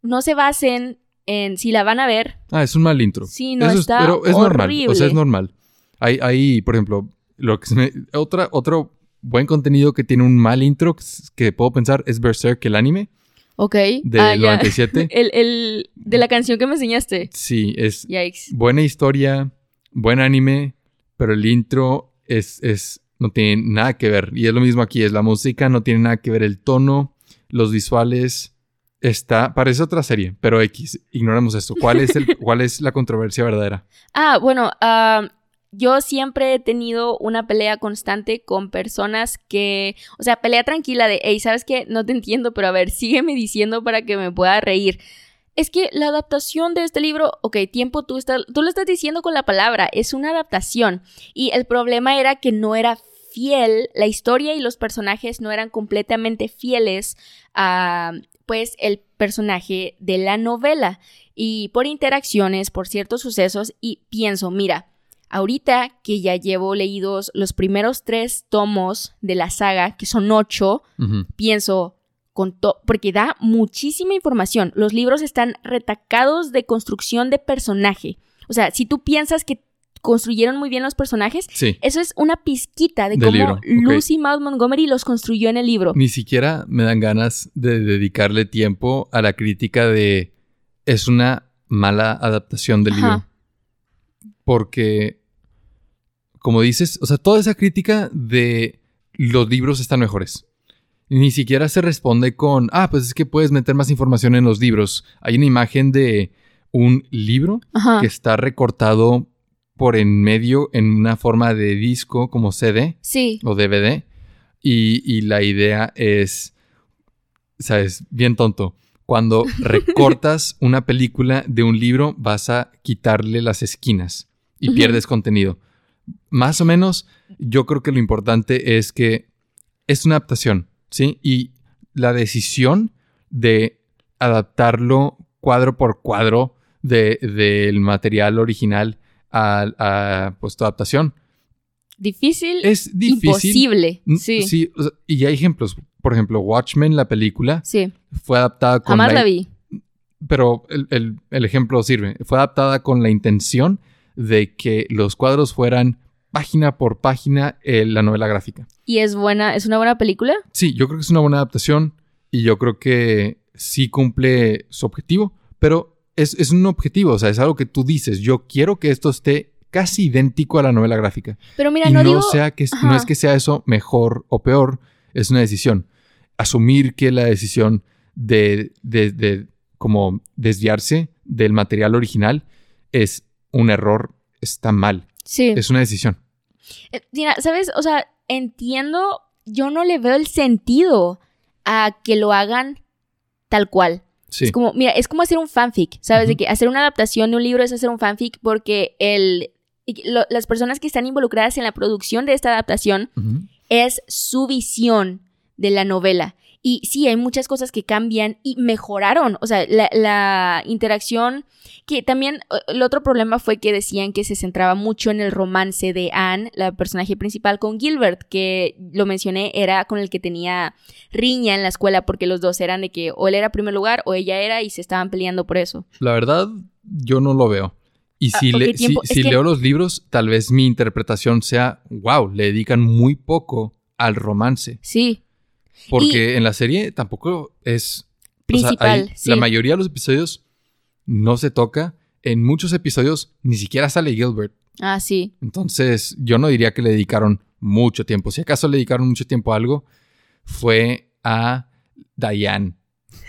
no se basen en si la van a ver. Ah, es un mal intro. Sí, no, Eso es- está pero es normal. O sea, horrible. es normal. Hay, hay, por ejemplo, lo que se me- otra, otro buen contenido que tiene un mal intro que, puedo pensar es Berserk, el anime Ok. del Ah, ya. 97. <laughs> El, el de la canción que me enseñaste. Sí, es Yikes. buena historia, buen anime, pero el intro es, es, no tiene nada que ver. Y es lo mismo aquí, es la música, no tiene nada que ver el tono, los visuales. Está, parece otra serie, pero X, ignoramos esto. ¿Cuál es, el, <laughs> cuál es la controversia verdadera? Ah, bueno, ah, yo siempre he tenido una pelea constante con personas que, o sea, pelea tranquila de, hey, ¿sabes qué? No te entiendo, pero a ver, sígueme diciendo para que me pueda reír. Es que la adaptación de este libro, ok, tiempo, tú, tú lo estás diciendo con la palabra, es una adaptación. Y el problema era que no era fiel, la historia y los personajes no eran completamente fieles a, pues, el personaje de la novela. Y por interacciones, por ciertos sucesos, y pienso, mira, ahorita que ya llevo leídos los primeros tres tomos de la saga, que son ocho, pienso, con to- porque da muchísima información. Los libros están retacados de construcción de personaje. O sea, si tú piensas que construyeron muy bien los personajes, Sí. eso es una pizquita de Del cómo. Lucy Maud Montgomery los construyó en el libro. Ni siquiera me dan ganas de dedicarle tiempo a la crítica de es una mala adaptación del Ajá. libro. Porque, como dices, o sea, toda esa crítica de los libros están mejores. Ni siquiera se responde con, ah, pues es que puedes meter más información en los libros. Hay una imagen de un libro Ajá. que está recortado por en medio en una forma de disco como CD Sí. o DVD. Y, y la idea es, ¿sabes? Bien tonto. Cuando <laughs> recortas una película de un libro, vas a quitarle las esquinas y pierdes contenido. Más o menos, yo creo que lo importante es que es una adaptación, ¿sí? Y la decisión de adaptarlo cuadro por cuadro de- del material original a, a, pues, tu adaptación Difícil. es difícil. Imposible. Sí. o sea, y hay ejemplos. Por ejemplo, Watchmen, la película, Sí. fue adaptada con Jamás la, la vi. Pero el, el- el ejemplo sirve. Fue adaptada con la intención de que los cuadros fueran página por página eh, la novela gráfica. ¿Y es buena? ¿Es una buena película? Sí, yo creo que es una buena adaptación y yo creo que sí cumple su objetivo, pero es, es un objetivo, o sea, es algo que tú dices, yo quiero que esto esté casi idéntico a la novela gráfica. Pero mira, y no, no, digo. sea que, no es que sea eso mejor o peor, es una decisión. Asumir que la decisión de, de- de como desviarse del material original es un error, está mal. Sí. Es una decisión. Eh, Mira, ¿sabes? O sea, entiendo, yo no le veo el sentido a que lo hagan tal cual. Sí. Es como, mira, es como hacer un fanfic, ¿sabes? De que hacer una adaptación de un libro es hacer un fanfic porque el, lo- las personas que están involucradas en la producción de esta adaptación es su visión de la novela. Y sí, hay muchas cosas que cambian y mejoraron. O sea, la, la interacción que también eh, el otro problema fue que decían que se centraba mucho en el romance de Anne, la personaje principal, con Gilbert, que lo mencioné, era con el que tenía riña en la escuela porque los dos eran de que o él era primer lugar o ella era y se estaban peleando por eso. La verdad, yo no lo veo. Y Ah, si, le- si, Es si que- leo los libros, tal vez mi interpretación sea, wow, le dedican muy poco al romance. Sí, Porque en la serie tampoco es... o sea, principal. hay- sí. La mayoría de los episodios no se toca. En muchos episodios ni siquiera sale Gilbert. Ah, sí. Entonces, yo no diría que le dedicaron mucho tiempo. Si acaso le dedicaron mucho tiempo a algo, fue a Diane.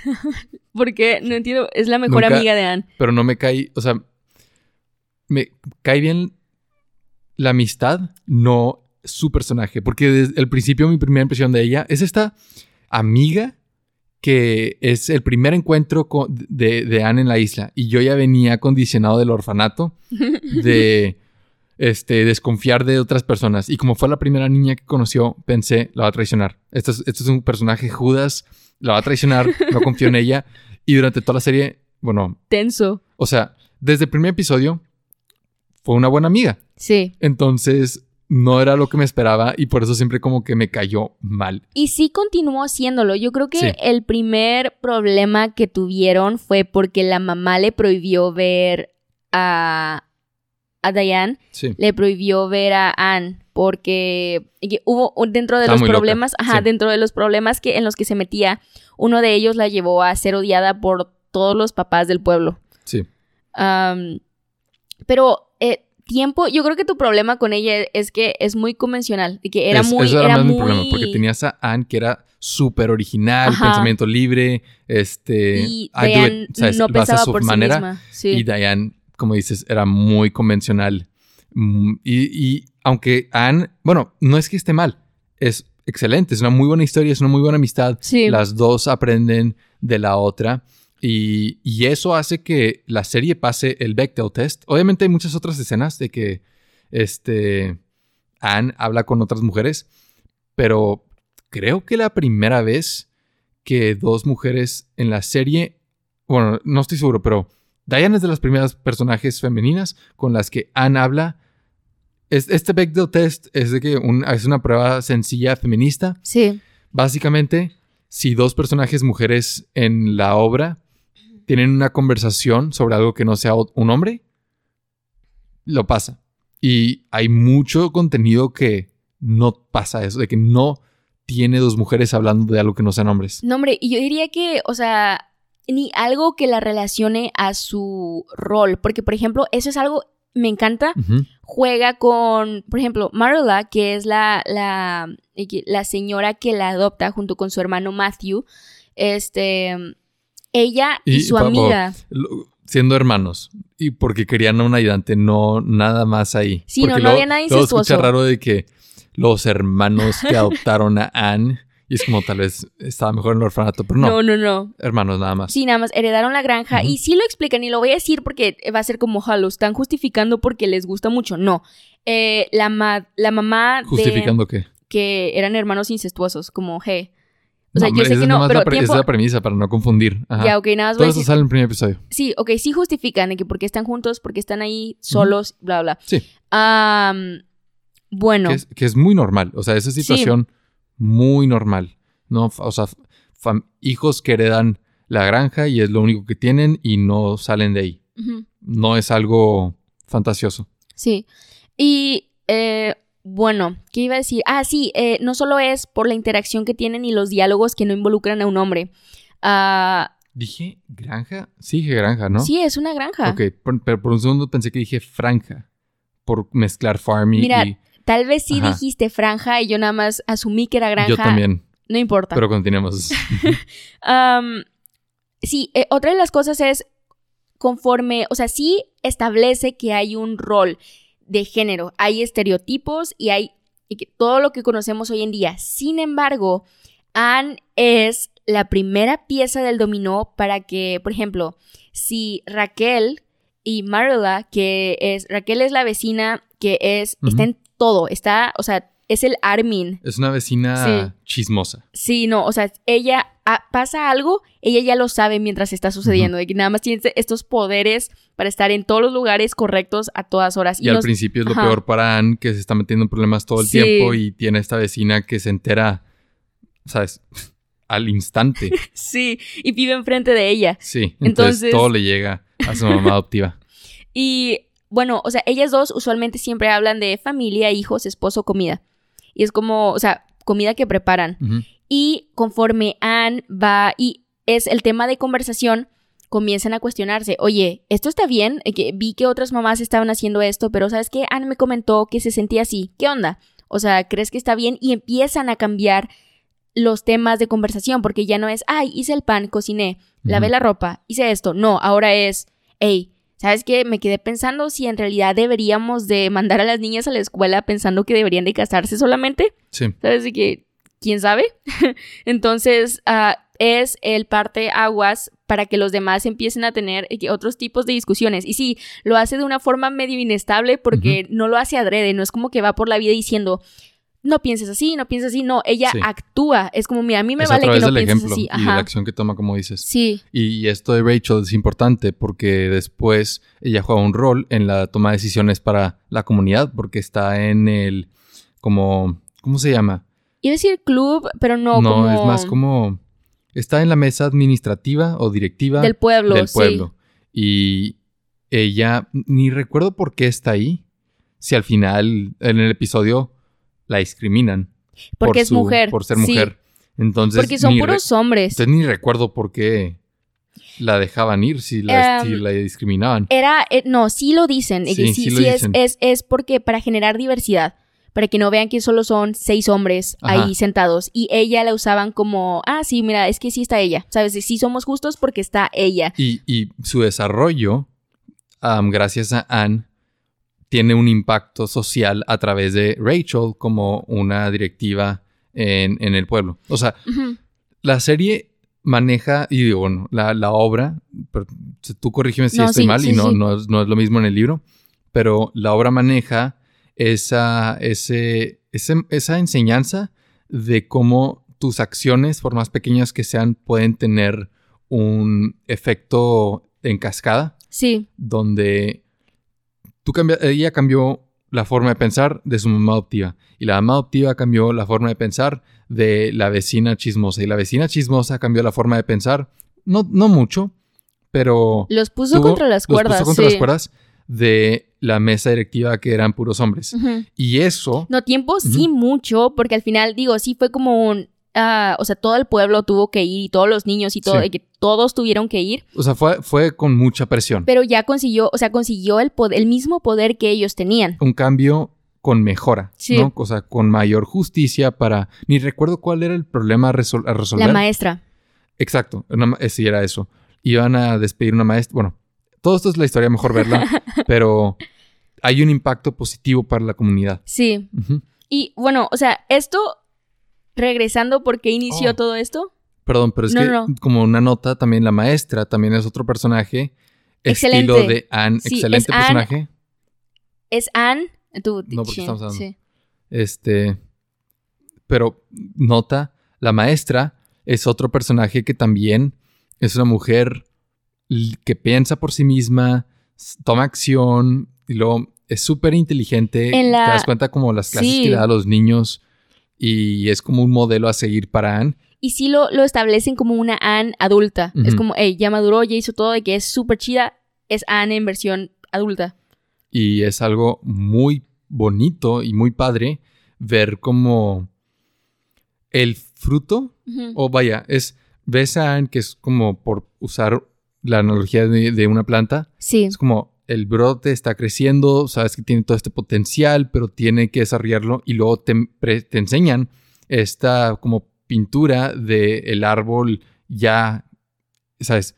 <laughs> Porque no entiendo, es la mejor Nunca- amiga de Anne. Pero no me cae, o sea, me cae bien la amistad, no su personaje. Porque desde el principio mi primera impresión de ella es esta amiga que es el primer encuentro con- de, de Anne en la isla. Y yo ya venía condicionado del orfanato <laughs> de este, desconfiar de otras personas. Y como fue la primera niña que conoció, pensé, la va a traicionar. Esto es, esto es un personaje Judas, la va a traicionar, no confío en ella. Y durante toda la serie, bueno, Tenso. o sea, desde el primer episodio fue una buena amiga. Sí. Entonces, no era lo que me esperaba y por eso siempre como que me cayó mal. Y sí continuó haciéndolo. Yo creo que Sí. el primer problema que tuvieron fue porque la mamá le prohibió ver a, a Diane, Sí. le prohibió ver a Anne, porque hubo dentro de los loca, problemas, ajá, sí. dentro de los problemas que en los que se metía, uno de ellos la llevó a ser odiada por todos los papás del pueblo. Sí. Pero eh, tiempo, yo creo que tu problema con ella es que es muy convencional, de que era Es- muy, eso era, era más muy mi problema, porque tenías a Anne que era súper original, Ajá. pensamiento libre, este... y do it, Diane ¿sabes? no a pensaba su por manera. sí misma. Sí. Y Diane, como dices, era muy convencional. Mm, Y, y aunque Anne, bueno, no es que esté mal, es excelente, es una muy buena historia, es una muy buena amistad. Sí. Las dos aprenden de la otra. Y, y eso hace que la serie pase el Bechdel test. Obviamente hay muchas otras escenas de que este, Anne habla con otras mujeres, pero creo que la primera vez que dos mujeres en la serie, bueno, no estoy seguro, pero Diane es de las primeras personajes femeninas con las que Anne habla. Es- Este Bechdel test es de que un- es una prueba sencilla feminista Sí. Básicamente, si dos personajes mujeres en la obra tienen una conversación sobre algo que no sea un hombre, lo pasa. Y hay mucho contenido que no pasa eso, de que no tiene dos mujeres hablando de algo que no sean hombres. No, hombre, y yo diría que, o sea, ni algo que la relacione a su rol, porque, por ejemplo, eso es algo, me encanta, juega con, por ejemplo, Marla, que es la, la, la señora que la adopta junto con su hermano Matthew, este, ella y, Y, su amiga. Siendo hermanos. Y porque querían a un ayudante, no nada más ahí. Sí, porque no, no había nada luego escucha incestuoso. raro de que los hermanos que <laughs> adoptaron a Anne, y es como tal vez estaba mejor en el orfanato, pero no, No, no, no. hermanos nada más. Sí, nada más heredaron la granja y sí lo explican y lo voy a decir porque va a ser como, "Ja, lo están justificando porque les gusta mucho. No. Eh, la, ma- la mamá de ¿Justificando qué? que eran hermanos incestuosos, como, hey. O sea, No, yo sé que no, nomás pero la pre- tiempo... esa es la premisa para no confundir. Ajá. Ya, ok, nada más voy Todo eso sale en el primer episodio. Sí, ok, sí justifican de que porque están juntos, porque están ahí solos, bla, bla. Sí. Am, bueno, Que es, que es muy normal. O sea, esa situación muy normal. ¿no? O sea, hijos que heredan la granja y es lo único que tienen y no salen de ahí. No es algo fantasioso. sí. Y, eh, bueno, ¿qué iba a decir? Ah, sí, eh, no solo es por la interacción que tienen y los diálogos que no involucran a un hombre. Ah, ¿Dije granja? Sí, dije granja, ¿no? Sí, es una granja. Ok, por- pero por un segundo pensé que dije franja. Por mezclar farming Mira, y Tal vez sí Ajá. dijiste franja y yo nada más asumí que era granja. yo también. No importa. Pero continuemos. <laughs> Sí, eh, otra de las cosas es conforme, o sea, sí establece que hay un rol de género, hay estereotipos y hay y que todo lo que conocemos hoy en día. Sin embargo, Anne es la primera pieza del dominó para que, por ejemplo, si Raquel y Marla, que es Raquel es la vecina que es está en todo, está, o sea, es el Armin. Es una vecina chismosa. Sí, no, o sea, ella pasa algo, ella ya lo sabe mientras está sucediendo, de que nada más tiene estos poderes para estar en todos los lugares correctos a todas horas. Y, al principio es lo peor para Anne, que se está metiendo en problemas todo el tiempo y tiene esta vecina que se entera, ¿sabes? <laughs> al instante. <laughs> sí, y vive enfrente de ella. Sí, entonces, todo le llega a su mamá <laughs> adoptiva. y bueno, o sea, ellas dos usualmente siempre hablan de familia, hijos, esposo, comida. Y es como, o sea, comida que preparan. Y conforme Anne va y es el tema de conversación, comienzan a cuestionarse, oye, ¿esto está bien? Que vi que otras mamás estaban haciendo esto, pero ¿sabes qué? Anne me comentó que se sentía así. ¿Qué onda? O sea, ¿crees que está bien? Y empiezan a cambiar los temas de conversación, porque ya no es, ay, hice el pan, cociné, lavé la ropa, hice esto. No, ahora es, hey, ¿sabes qué? Me quedé pensando si en realidad deberíamos de mandar a las niñas a la escuela pensando que deberían de casarse solamente. Sí. ¿Sabes? que, ¿quién sabe? <laughs> Entonces, uh, es el parte aguas para que los demás empiecen a tener eh, otros tipos de discusiones. Y sí, lo hace de una forma medio inestable porque no lo hace adrede, no es como que va por la vida diciendo, no pienses así, no pienses así. No, ella actúa. Es como, mira, a mí me vale que no pienses así. Y la acción que toma, como dices. Sí. Y esto de Rachel es importante porque después ella juega un rol en la toma de decisiones para la comunidad porque está en el, como, ¿cómo se llama? Iba a decir club, pero no, no es más como, está en la mesa administrativa o directiva. Del pueblo, Del pueblo. Y ella, ni recuerdo por qué está ahí. Si al final, en el episodio la discriminan. Porque es mujer. Por ser mujer. Entonces. Porque son puros hombres. Entonces ni recuerdo por qué la dejaban ir si la, em, la discriminaban. Era. Eh, no, sí lo dicen. Sí, sí, sí, es, es, es, porque para generar diversidad. Para que no vean que solo son seis hombres ahí sentados. Y ella la usaban como, ah, sí, mira, es que sí está ella. ¿Sabes? Sí somos justos porque está ella. Y, y su desarrollo, gracias a Anne, tiene un impacto social a través de Rachel como una directiva en, el pueblo. O sea, la serie maneja, y digo, bueno, la, obra, tú corrígeme si estoy mal y no, no, es, lo mismo en el libro, pero la obra maneja esa, ese, esa enseñanza de cómo tus acciones, por más pequeñas que sean, pueden tener un efecto en cascada. Sí. Donde Tú ella cambió la forma de pensar de su mamá adoptiva. Y la mamá adoptiva cambió la forma de pensar de la vecina chismosa. Y la vecina chismosa cambió la forma de pensar, no, no mucho, pero... Los puso contra las cuerdas. Los puso contra las cuerdas de la mesa directiva que eran puros hombres. Y eso... No, tiempo sí mucho, porque al final, digo, sí fue como un... Ah, o sea, todo el pueblo tuvo que ir y todos los niños y todo, que todos tuvieron que ir. O sea, fue, fue con mucha presión. Pero ya consiguió, o sea, consiguió el, poder, el mismo poder que ellos tenían. Un cambio con mejora, sí. ¿no? O sea, con mayor justicia para... Ni recuerdo cuál era el problema a, resolver. La maestra. Exacto, sí era eso. Iban a despedir una maestra, bueno, todo esto es la historia, mejor verla, <laughs> pero hay un impacto positivo para la comunidad. Sí. Y bueno, o sea, esto regresando, ¿por qué inició oh. todo esto? Perdón, pero es que como una nota, también la maestra también es otro personaje. Excelente. Estilo de Anne. excelente personaje. es Anne. no, porque estamos hablando. Sí. Este. Pero nota, la maestra es otro personaje que también es una mujer que piensa por sí misma, toma acción y luego es súper inteligente. Te das cuenta como las clases que da a los niños y es como un modelo a seguir para Anne. Y sí lo, lo establecen como una Anne adulta. Es como, hey, ya maduró, ya hizo todo, de que es súper chida. Es Anne en versión adulta. Y es algo muy bonito y muy padre ver como el fruto, o vaya, es, ves a Anne que es como por usar la analogía de, de una planta. Sí. Es como el brote está creciendo, sabes que tiene todo este potencial, pero tiene que desarrollarlo y luego te, enseñan esta como pintura del árbol ya, sabes,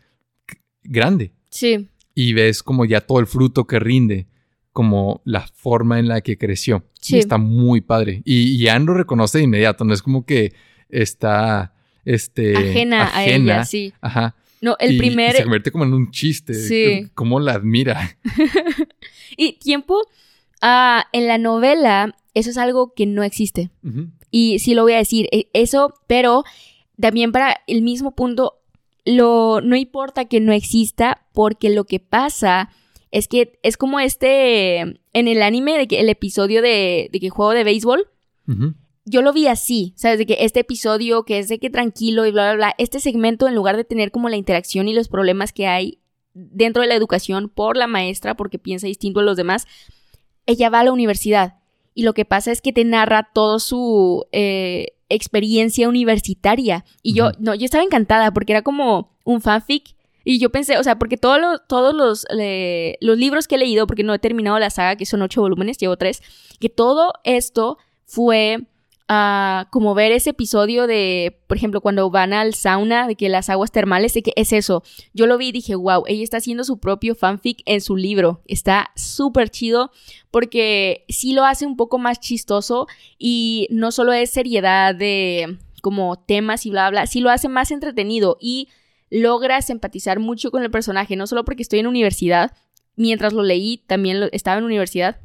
grande. Sí. Y ves como ya todo el fruto que rinde, como la forma en la que creció. Sí. está muy padre. Y, ya lo reconoce de inmediato, no es como que está, este... Ajena, a ella, sí. Ajá. No, el primer. se convierte como en un chiste. Sí. Cómo la admira. <laughs> y tiempo. Ah, en la novela, eso es algo que no existe. Y sí lo voy a decir, e- eso, pero también para el mismo punto, lo, no importa que no exista, porque lo que pasa es que es como este, en el anime, de que el episodio de, de que juego de béisbol. Yo lo vi así, ¿sabes? De que este episodio que es de que tranquilo y bla, bla, bla, este segmento en lugar de tener como la interacción y los problemas que hay dentro de la educación por la maestra, porque piensa distinto a los demás, ella va a la universidad. Y lo que pasa es que te narra toda su eh, experiencia universitaria. Y yo, no, yo estaba encantada porque era como un fanfic. Y yo pensé, o sea, porque todos los, todos los, le- los libros que he leído, porque no he terminado la saga, que son ocho volúmenes, llevo tres, que todo esto fue ah, como ver ese episodio de, por ejemplo, cuando van al sauna, de que las aguas termales, que es eso. Yo lo vi y dije, wow, ella está haciendo su propio fanfic en su libro. Está súper chido porque sí lo hace un poco más chistoso y no solo es seriedad de como temas y bla, bla, sí lo hace más entretenido y logras empatizar mucho con el personaje, no solo porque estoy en universidad, mientras lo leí también estaba en universidad.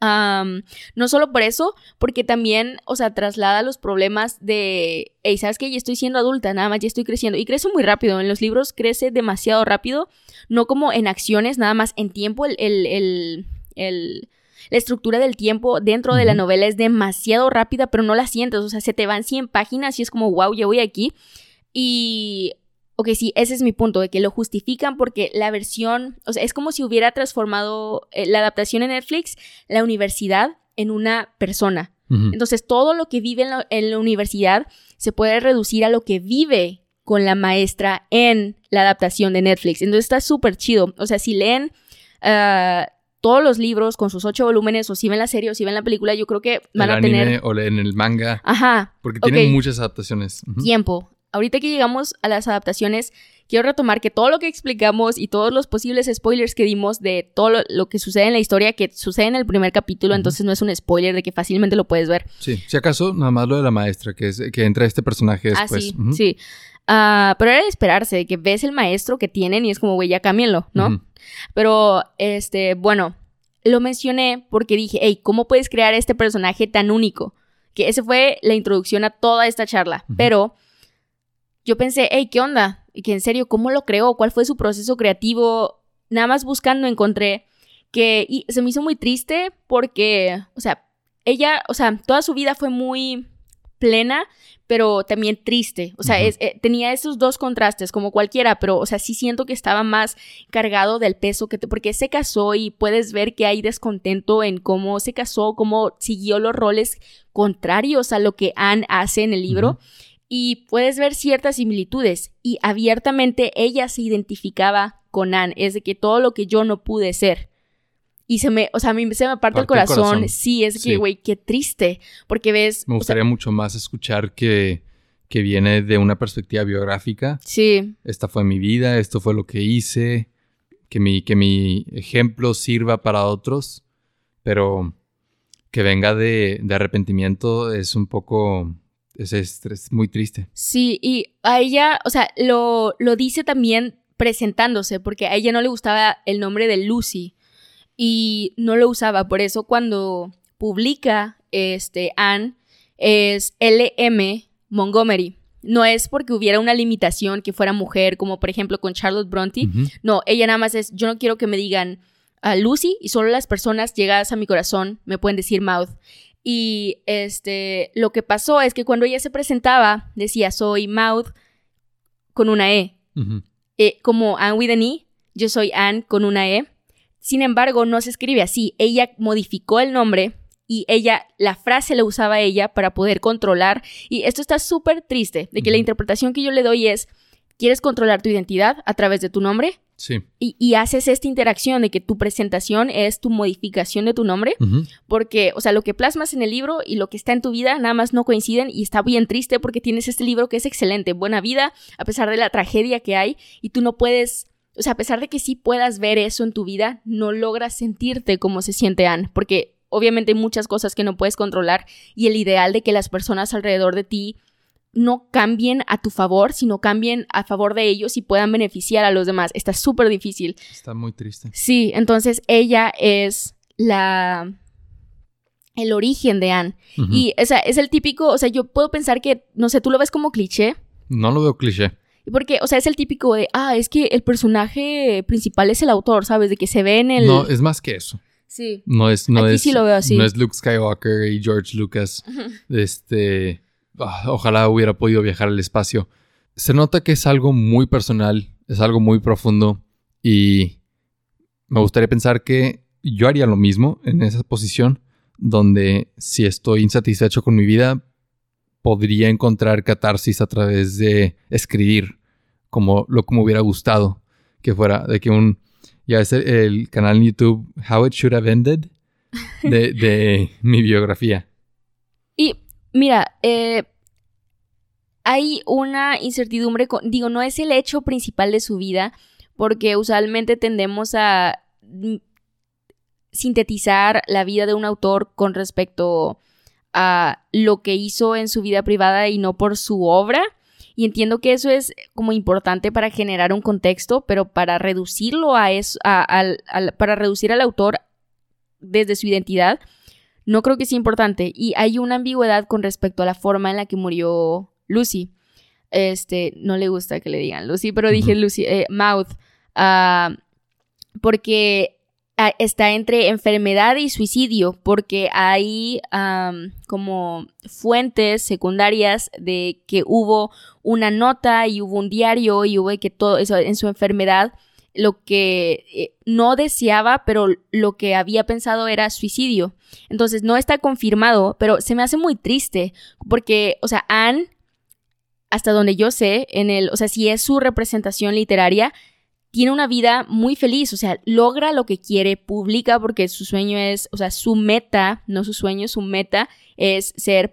No solo por eso, porque también, o sea, traslada los problemas de, hey, ¿sabes qué? Ya estoy siendo adulta, nada más ya estoy creciendo. Y crece muy rápido, en los libros crece demasiado rápido, no como en acciones, nada más en tiempo, el, el, el, el- la estructura del tiempo dentro de la novela es demasiado rápida, pero no la sientes, o sea, se te van 100 páginas y es como, wow, ya voy aquí. Y, ok, sí, ese es mi punto, de que lo justifican porque la versión, o sea, es como si hubiera transformado eh, la adaptación en Netflix, la universidad, en una persona. Entonces, todo lo que vive en la, en la universidad se puede reducir a lo que vive con la maestra en la adaptación de Netflix. Entonces, está súper chido. O sea, si leen ah, todos los libros con sus ocho volúmenes, o si ven la serie, o si ven la película, yo creo que van el a anime tener... o en el manga. Ajá, Porque tienen muchas adaptaciones. Tiempo. Ahorita que llegamos a las adaptaciones, quiero retomar que todo lo que explicamos y todos los posibles spoilers que dimos de todo lo, lo que sucede en la historia, que sucede en el primer capítulo, entonces no es un spoiler de que fácilmente lo puedes ver. Sí, si acaso, nada más lo de la maestra, que, es, que entra este personaje después. ah, sí, Ujú. sí. Ah, pero era de esperarse, que ves el maestro que tienen y es como, güey, ya cámbienlo, ¿no? Pero, este, bueno, lo mencioné porque dije, hey, ¿cómo puedes crear este personaje tan único? Que ese fue la introducción a toda esta charla. Pero yo pensé, hey, ¿qué onda? Y que en serio, ¿cómo lo creó? ¿Cuál fue su proceso creativo? Nada más buscando encontré que y se me hizo muy triste porque, o sea, ella, o sea, toda su vida fue muy plena, pero también triste. O sea, es- eh, tenía esos dos contrastes, como cualquiera, pero, o sea, sí siento que estaba más cargado del peso que te, porque se casó y puedes ver que hay descontento en cómo se casó, cómo siguió los roles contrarios a lo que Anne hace en el libro. Y puedes ver ciertas similitudes. Y abiertamente ella se identificaba con Anne. Es de que todo lo que yo no pude ser. Y se me, o sea, a mí se me parte el Parte el corazón. corazón. Sí, es que, güey, qué triste. Porque ves. Me o sea, gustaría mucho más escuchar que, que viene de una perspectiva biográfica. sí, Esta fue mi vida, esto fue lo que hice, que mi, que mi ejemplo sirva para otros, pero que venga de, de arrepentimiento es un poco, es, es- es muy triste. Sí, y a ella, o sea, lo, lo dice también presentándose, porque a ella no le gustaba el nombre de Lucy y no lo usaba. Por eso cuando publica este Anne es LM Montgomery. No es porque hubiera una limitación que fuera mujer, como por ejemplo con Charlotte Bronte. No, ella nada más es, yo no quiero que me digan a Lucy y solo las personas llegadas a mi corazón me pueden decir Mouth. Y este, lo que pasó es que cuando ella se presentaba, decía, soy Mouth con una E. Eh, como Anne with an E, yo soy Anne con una E. Sin embargo, no se escribe así. Ella modificó el nombre y ella, la frase la usaba ella para poder controlar. Y esto está súper triste, de que la interpretación que yo le doy es, ¿quieres controlar tu identidad a través de tu nombre? Sí. Y, y haces esta interacción de que tu presentación es tu modificación de tu nombre, porque, o sea, lo que plasmas en el libro y lo que está en tu vida nada más no coinciden y está bien triste porque tienes este libro que es excelente, buena vida, a pesar de la tragedia que hay, y tú no puedes, o sea, a pesar de que sí puedas ver eso en tu vida, no logras sentirte como se siente Anne, porque obviamente hay muchas cosas que no puedes controlar y el ideal de que las personas alrededor de ti no cambien a tu favor, sino cambien a favor de ellos y puedan beneficiar a los demás. Está súper difícil. Está muy triste. Sí, entonces ella es la el origen de Anne. Y o sea, es el típico, o sea, yo puedo pensar que, no sé, tú lo ves como cliché. No lo veo cliché. Porque, o sea, es el típico de, ah, es que el personaje principal es el autor, ¿sabes? De que se ve en el... No, es más que eso. Sí. No es, no Aquí es, sí lo veo así. No es Luke Skywalker y George Lucas. Este. Ah, ojalá hubiera podido viajar al espacio. Se nota que es algo muy personal, es algo muy profundo. Y me gustaría pensar que yo haría lo mismo en esa posición, donde si estoy insatisfecho con mi vida, podría encontrar catarsis a través de escribir, como lo que me hubiera gustado que fuera, de que un, ya es el, canal en YouTube How It Should Have Ended, de, de mi biografía. Y mira, eh, hay una incertidumbre, con- digo, no es el hecho principal de su vida, porque usualmente tendemos a mm, sintetizar la vida de un autor con respecto a lo que hizo en su vida privada y no por su obra. Y entiendo que eso es como importante para generar un contexto, pero para reducirlo a eso, a- para reducir al autor desde su identidad, no creo que sea importante. Y hay una ambigüedad con respecto a la forma en la que murió Lucy. Este, no le gusta que le digan Lucy, pero dije. Lucy, eh, Mouth. ah, porque ah, está entre enfermedad y suicidio, porque hay am, como fuentes secundarias de que hubo una nota y hubo un diario y hubo que todo eso en su enfermedad lo que eh, no deseaba, pero lo que había pensado era suicidio. Entonces no está confirmado, pero se me hace muy triste porque, o sea, Anne, hasta donde yo sé, en el, o sea, si es su representación literaria, tiene una vida muy feliz, o sea, logra lo que quiere, publica porque su sueño es, o sea, su meta, no su sueño, su meta es ser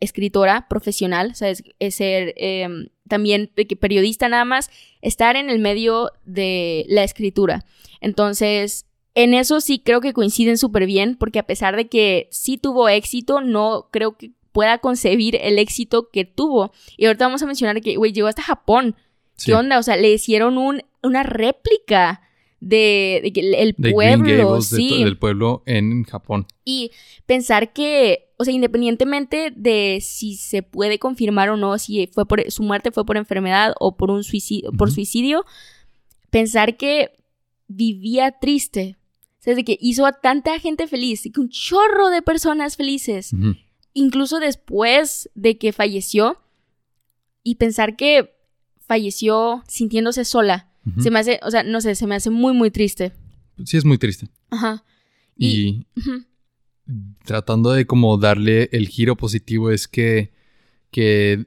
escritora profesional, o sea, es, ser eh, también de que periodista nada más, estar en el medio de la escritura. Entonces, en eso sí creo que coinciden súper bien, porque a pesar de que sí tuvo éxito, no creo que pueda concebir el éxito que tuvo. Y ahorita vamos a mencionar que, güey, llegó hasta Japón. Sí. ¿Qué onda? O sea, le hicieron un, una réplica de, el- el De Green pueblo, de sí. del pueblo en Japón. Y pensar que, o sea, independientemente de si se puede confirmar o no, si fue por su muerte fue por enfermedad o por un suicidio, por suicidio, pensar que vivía triste. O sea, de que hizo a tanta gente feliz, y que un chorro de personas felices, incluso después de que falleció, y pensar que falleció sintiéndose sola. Se me hace, o sea, no sé, se me hace muy, muy triste. Sí, es muy triste. Ajá. Y. tratando de como darle el giro positivo es que, que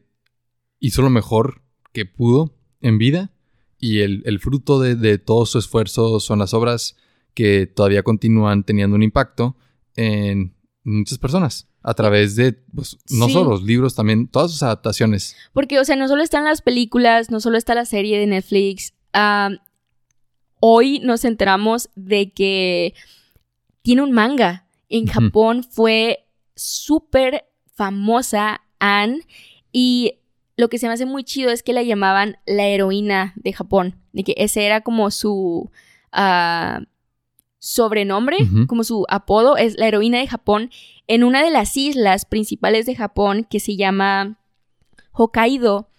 hizo lo mejor que pudo en vida y el, el fruto de, de todo su esfuerzo son las obras que todavía continúan teniendo un impacto en muchas personas a través de, pues, no Sí. solo los libros, también todas sus adaptaciones. Porque, o sea, no solo están las películas, no solo está la serie de Netflix. hoy nos enteramos de que tiene un manga. En. Japón fue súper famosa Anne y lo que se me hace muy chido es que la llamaban la heroína de Japón. De que ese era como su ah, sobrenombre, como su apodo, es la heroína de Japón en una de las islas principales de Japón que se llama Hokkaido.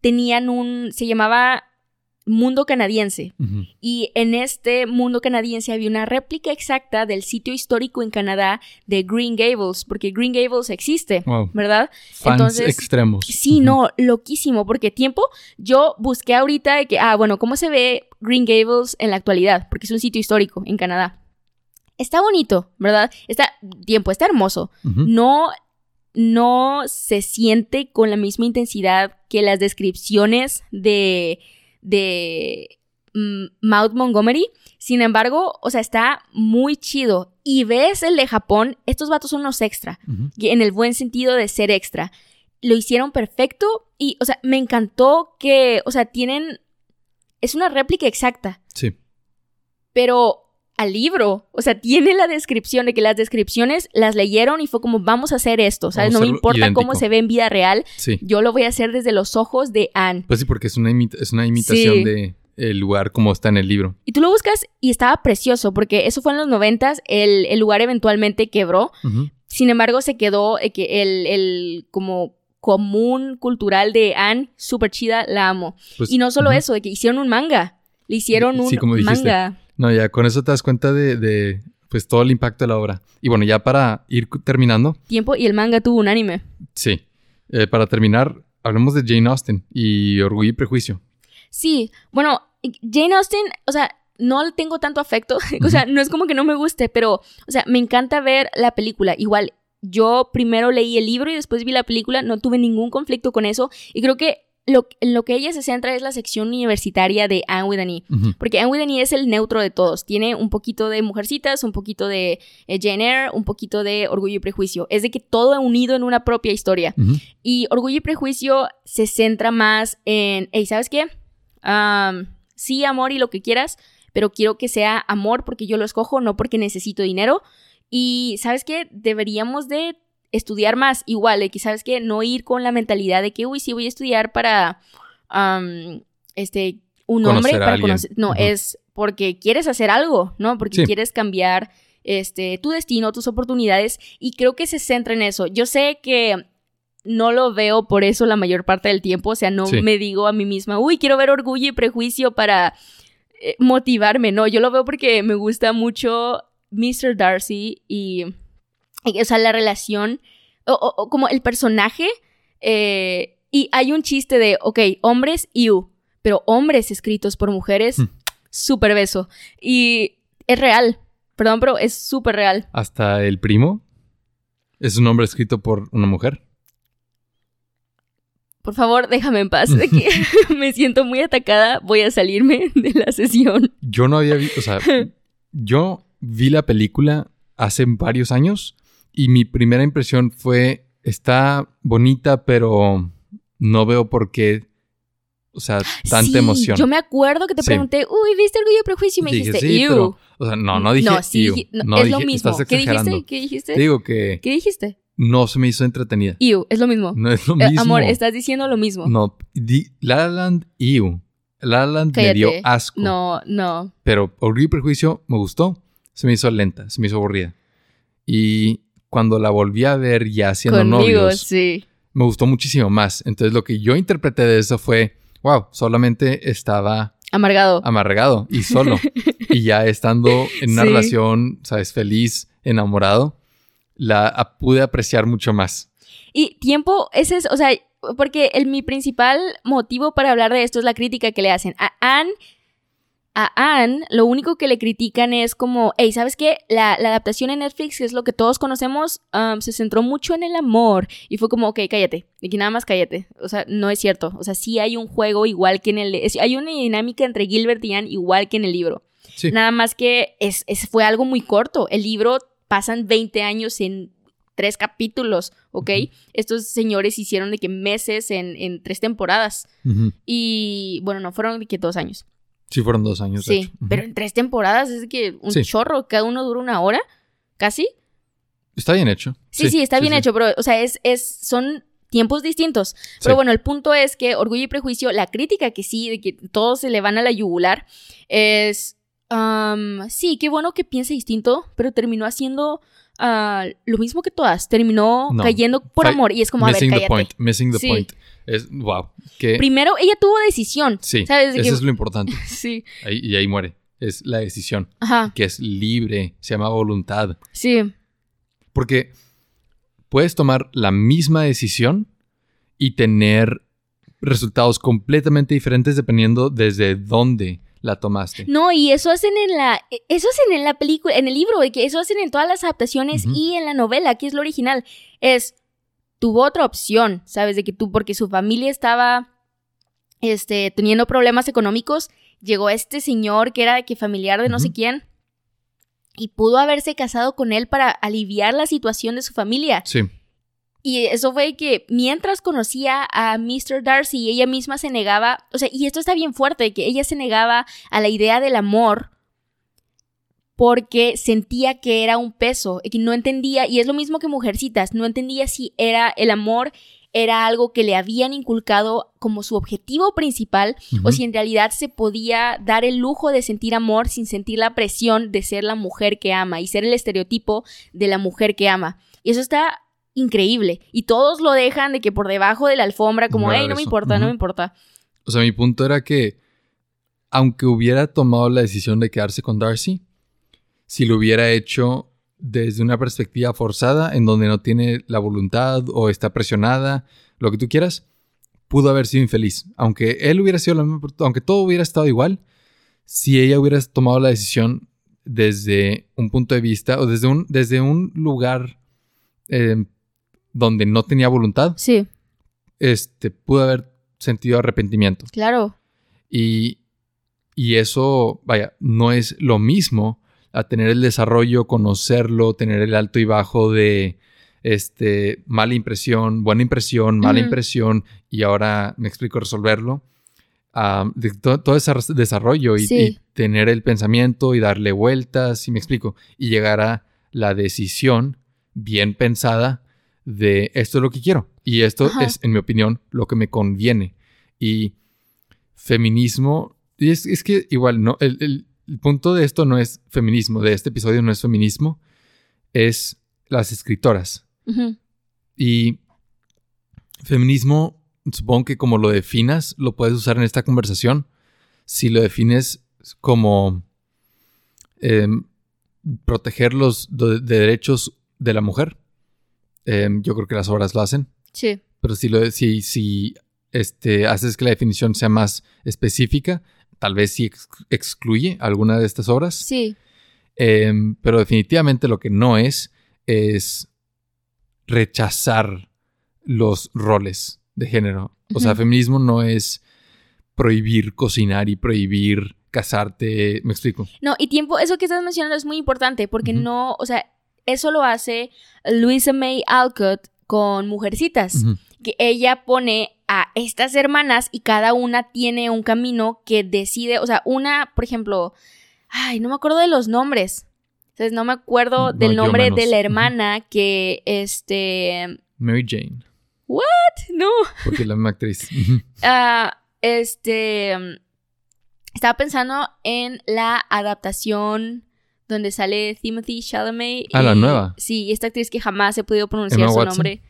Tenían un, se llamaba Mundo Canadiense. Y en este mundo canadiense había una réplica exacta del sitio histórico en Canadá de Green Gables, porque Green Gables existe, Wow. ¿verdad? Fans Entonces, extremos. Sí, no, loquísimo, porque tiempo, yo busqué ahorita de que, ah, bueno, ¿cómo se ve Green Gables en la actualidad? Porque es un sitio histórico en Canadá. Está bonito, ¿verdad? Está, tiempo, está hermoso. No, no se siente con la misma intensidad que las descripciones de, de mm, Mount Montgomery. Sin embargo, o sea, está muy chido. Y ves el de Japón, estos vatos son los extra en el buen sentido de ser extra. Lo hicieron perfecto y, o sea, me encantó que, o sea, tienen, es una réplica exacta, Sí. pero al libro, o sea, tiene la descripción de que las descripciones las leyeron y fue como, vamos a hacer esto, ¿sabes? Vamos no me importa cómo se ve en vida real, Sí. yo lo voy a hacer desde los ojos de Anne. Pues sí, porque es una, imita- es una imitación Sí. de el lugar como está en el libro. Y tú lo buscas y estaba precioso, porque eso fue en los noventas, el, el lugar eventualmente quebró. Sin embargo, se quedó eh, el, el como común cultural de Anne, súper chida, la amo. Pues, y no solo eso, de que hicieron un manga. Le hicieron un Sí, como dijiste. manga. No, ya con eso te das cuenta de, de, pues todo el impacto de la obra. Y bueno, ya para ir terminando, Tiempo y el manga tuvo un anime. sí, eh, para terminar, hablemos de Jane Austen y Orgullo y Prejuicio. Sí, bueno, Jane Austen, o sea, no le tengo tanto afecto, <laughs> o sea, no es como que no me guste, pero, o sea, me encanta ver la película. Igual, yo primero leí el libro y después vi la película, no tuve ningún conflicto con eso, y creo que lo, en lo que ella se centra es la sección universitaria de Anne. Ujú. Porque Anne E es el neutro de todos. Tiene un poquito de Mujercitas, un poquito de eh, Jane Eyre, un poquito de Orgullo y Prejuicio. Es de que todo unido en una propia historia. Y Orgullo y Prejuicio se centra más en, hey, ¿sabes qué? Sí, amor y lo que quieras, pero quiero que sea amor porque yo lo escojo, no porque necesito dinero. Y, ¿sabes qué? Deberíamos de estudiar más, igual, de que, ¿sabes qué? No ir con la mentalidad de que, uy, sí, voy a estudiar para, este, un Conocer hombre, para conocer, no, es porque quieres hacer algo, ¿no? Porque Sí. quieres cambiar este, tu destino, tus oportunidades, y creo que se centra en eso. Yo sé que no lo veo por eso la mayor parte del tiempo, o sea, no Sí. me digo a mí misma, uy, quiero ver orgullo y prejuicio para eh, motivarme, no, yo lo veo porque me gusta mucho Mr. Darcy y, o sea, la relación, o, o- o como el personaje, eh, y hay un chiste de, ok, hombres, you, pero hombres escritos por mujeres, Hmm. súper beso, y es real, perdón, pero es súper real. Hasta el primo es un nombre escrito por una mujer. Por favor, déjame en paz, de que <laughs> <laughs> me siento muy atacada, voy a salirme <laughs> de la sesión. Yo no había visto, o sea, yo vi la película hace varios años y mi primera impresión fue, está bonita, pero no veo por qué, o sea, tanta Sí, emoción. Yo me acuerdo que te Sí. pregunté, uy, ¿viste Orgullo y Prejuicio? Y me Dije, dijiste, sí, o sea, no, no dije, No, sí, "Ew". dije- no, No es dije, lo mismo. estás ¿Qué dijiste? ¿Qué dijiste? Te digo que ¿Qué dijiste? no se me hizo entretenida. Ew, es lo mismo. No es lo Eh, mismo. amor, estás diciendo lo mismo. No, di- La La Land, ew. La La Land me dio asco. No, no. Pero Orgullo y Prejuicio me gustó. Se me hizo lenta, se me hizo aburrida. Y cuando la volví a ver ya siendo Conmigo, novios, sí. me gustó muchísimo más. Entonces lo que yo interpreté de eso fue, wow, solamente estaba Amargado. amargado y solo. <laughs> y ya estando en una Sí. relación, sabes, feliz, enamorado, la a- pude apreciar mucho más. Y tiempo, ese es, o sea, porque el, mi principal motivo para hablar de esto es la crítica que le hacen. A Anne, a Anne, lo único que le critican es como, hey, ¿sabes qué? La, la adaptación en Netflix, que es lo que todos conocemos, um, se centró mucho en el amor. Y fue como, ok, cállate. De que nada más cállate. O sea, no es cierto. O sea, sí hay un juego igual que en el... es- hay una dinámica entre Gilbert y Anne igual que en el libro. Sí. Nada más que es, es- fue algo muy corto. El libro pasan 20 años en tres capítulos, ¿ok? Estos señores hicieron de que meses en, en tres temporadas. Y bueno, no fueron de que dos años. Sí, fueron dos años. de Sí, pero en tres temporadas es que un Sí. chorro, cada uno dura una hora, casi. Está bien hecho. Sí, sí, está bien hecho, pero, o sea, es, es, son tiempos distintos. Pero bueno, el punto es que Orgullo y Prejuicio, la crítica que sí, de que todos se le van a la yugular, es, am, sí, qué bueno que piense distinto, pero terminó haciendo ah, lo mismo que todas. Terminó No. cayendo por amor y es como, a ver, the point. Missing the point. Es, wow. Que, Primero, ella tuvo decisión. sí, ¿sabes? De eso que- es lo importante. <laughs> Sí, Ahí- y ahí muere. Es la decisión. ajá, Que es libre. Se llama voluntad. sí, Porque puedes tomar la misma decisión y tener resultados completamente diferentes dependiendo desde dónde la tomaste. No, y eso hacen en la, eso hacen en la película, en el libro, que eso hacen en todas las adaptaciones y en la novela, que es lo original. Es, tuvo otra opción, ¿sabes? De que tú, porque su familia estaba, este, teniendo problemas económicos, llegó este señor que era de que familiar de no sé quién y pudo haberse casado con él para aliviar la situación de su familia. Sí. Y eso fue que mientras conocía a Mr. Darcy, ella misma se negaba, o sea, y esto está bien fuerte, que ella se negaba a la idea del amor porque sentía que era un peso, y que no entendía, y es lo mismo que Mujercitas, no entendía si era el amor era algo que le habían inculcado como su objetivo principal o si en realidad se podía dar el lujo de sentir amor sin sentir la presión de ser la mujer que ama y ser el estereotipo de la mujer que ama. Y eso está increíble. Y todos lo dejan de que por debajo de la alfombra, como, hey, no me importa, no me importa. O sea, mi punto era que, aunque hubiera tomado la decisión de quedarse con Darcy, si lo hubiera hecho desde una perspectiva forzada, en donde no tiene la voluntad o está presionada, lo que tú quieras, pudo haber sido infeliz. Aunque él hubiera sido la misma, aunque todo hubiera estado igual, si ella hubiera tomado la decisión desde un punto de vista o desde un, desde un lugar eh, donde no tenía voluntad, Sí, este, pudo haber sentido arrepentimiento. claro. Y, y eso, vaya, no es lo mismo a tener el desarrollo, conocerlo, tener el alto y bajo de este, mala impresión, buena impresión, mala impresión, y ahora me explico resolverlo. De to- todo ese desarrollo y, Sí. y tener el pensamiento y darle vueltas, y me explico, y llegar a la decisión bien pensada de esto es lo que quiero. Y esto Ajá. es, en mi opinión, lo que me conviene. Y feminismo, y es, es que igual, no, el, el- el punto de esto no es feminismo, de este episodio no es feminismo, es las escritoras. Y feminismo, supongo que como lo definas, lo puedes usar en esta conversación. Si lo defines como em, proteger los de- de derechos de la mujer, em, yo creo que las obras lo hacen. Sí, Pero si, lo, si, si este, haces que la definición sea más específica, tal vez sí ex- excluye alguna de estas obras. sí, Em, pero definitivamente lo que no es es rechazar los roles de género. O sea, feminismo no es prohibir cocinar y prohibir casarte. ¿Me explico? No, y tiempo, eso que estás mencionando es muy importante porque no, o sea, eso lo hace Louisa May Alcott con Mujercitas, que ella pone a estas hermanas y cada una tiene un camino que decide, o sea, una, por ejemplo, ay, no me acuerdo de los nombres. Entonces no me acuerdo No, del nombre de la hermana que este Mary Jane, no, porque es la misma actriz. <laughs> Ah, este. Estaba pensando en la adaptación donde sale Timothy Chalamet. Ah, la nueva. Sí, esta actriz que jamás he podido pronunciar Emma su Watson. nombre.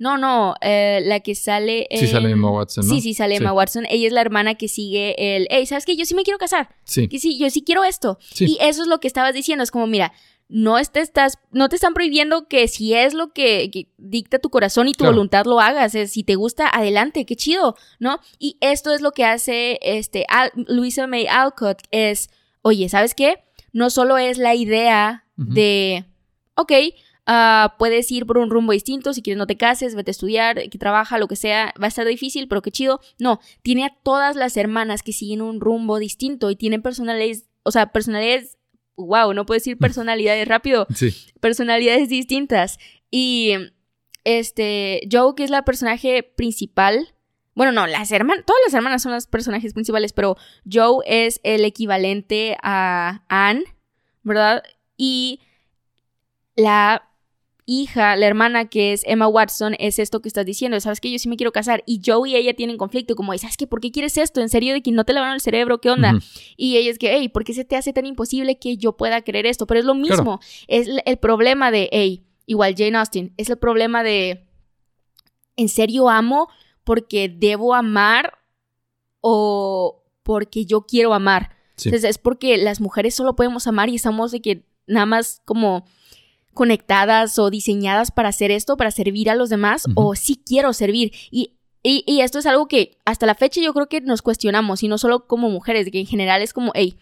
No, no, eh, la que sale. Sí sale Emma Watson, ¿no? Sí, sí, sale Sí. Emma Watson. Ella es la hermana que sigue el. Hey, ¿sabes qué? Yo sí me quiero casar. Sí, Que sí, yo sí quiero esto. Sí. Y eso es lo que estabas diciendo. Es como, mira, no te estás, no te están prohibiendo que si es lo que, que dicta tu corazón y tu Claro. voluntad lo hagas. Es, si te gusta, adelante, qué chido, ¿no? Y esto es lo que hace este Al- Louisa May Alcott. Es, oye, ¿sabes qué? No solo es la idea de, ok, ah, puedes ir por un rumbo distinto, si quieres no te cases, vete a estudiar, que trabaja, lo que sea, va a estar difícil, pero qué chido. No, tiene a todas las hermanas que siguen un rumbo distinto y tienen personalidades, o sea, personalidades, wow, no puedo decir <laughs> personalidades rápido, sí. personalidades distintas. Y este, Joe, que es la personaje principal, bueno, no, las hermanas, todas las hermanas son los personajes principales, pero Joe es el equivalente a Anne, ¿verdad? Y la hija, la hermana que es Emma Watson, es esto que estás diciendo, sabes que yo sí me quiero casar y Joe y ella tienen conflicto, como, ¿sabes qué? ¿Por qué quieres esto? ¿En serio de que no te lavaron el cerebro? ¿Qué onda? Y ella es que, hey, ¿por qué se te hace tan imposible que yo pueda creer esto? Pero es lo mismo, es el problema de, hey, igual Jane Austen, es el problema de, ¿en serio amo porque debo amar o porque yo quiero amar? Sí. Entonces es porque las mujeres solo podemos amar y estamos de que nada más como conectadas o diseñadas para hacer esto, para servir a los demás, o sí quiero servir. Y, y, y esto es algo que hasta la fecha yo creo que nos cuestionamos, y no solo como mujeres, de que en general es como, hey,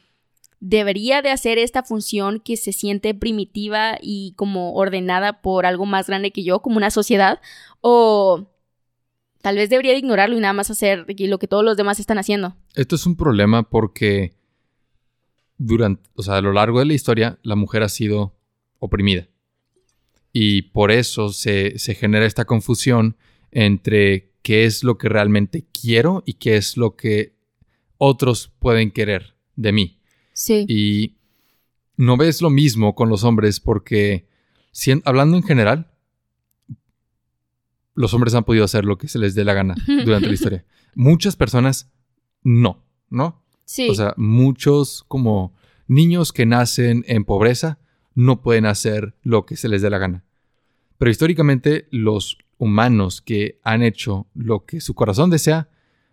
debería de hacer esta función que se siente primitiva y como ordenada por algo más grande que yo, como una sociedad, o tal vez debería de ignorarlo y nada más hacer lo que todos los demás están haciendo. Esto es un problema porque durante, o sea, a lo largo de la historia, la mujer ha sido oprimida. Y por eso se, se genera esta confusión entre qué es lo que realmente quiero y qué es lo que otros pueden querer de mí. Sí. Y no ves lo mismo con los hombres porque, sien- hablando en general, los hombres han podido hacer lo que se les dé la gana durante la historia. Muchas personas no, ¿no? Sí. O sea, muchos como niños que nacen en pobreza no pueden hacer lo que se les dé la gana. Pero históricamente los humanos que han hecho lo que su corazón desea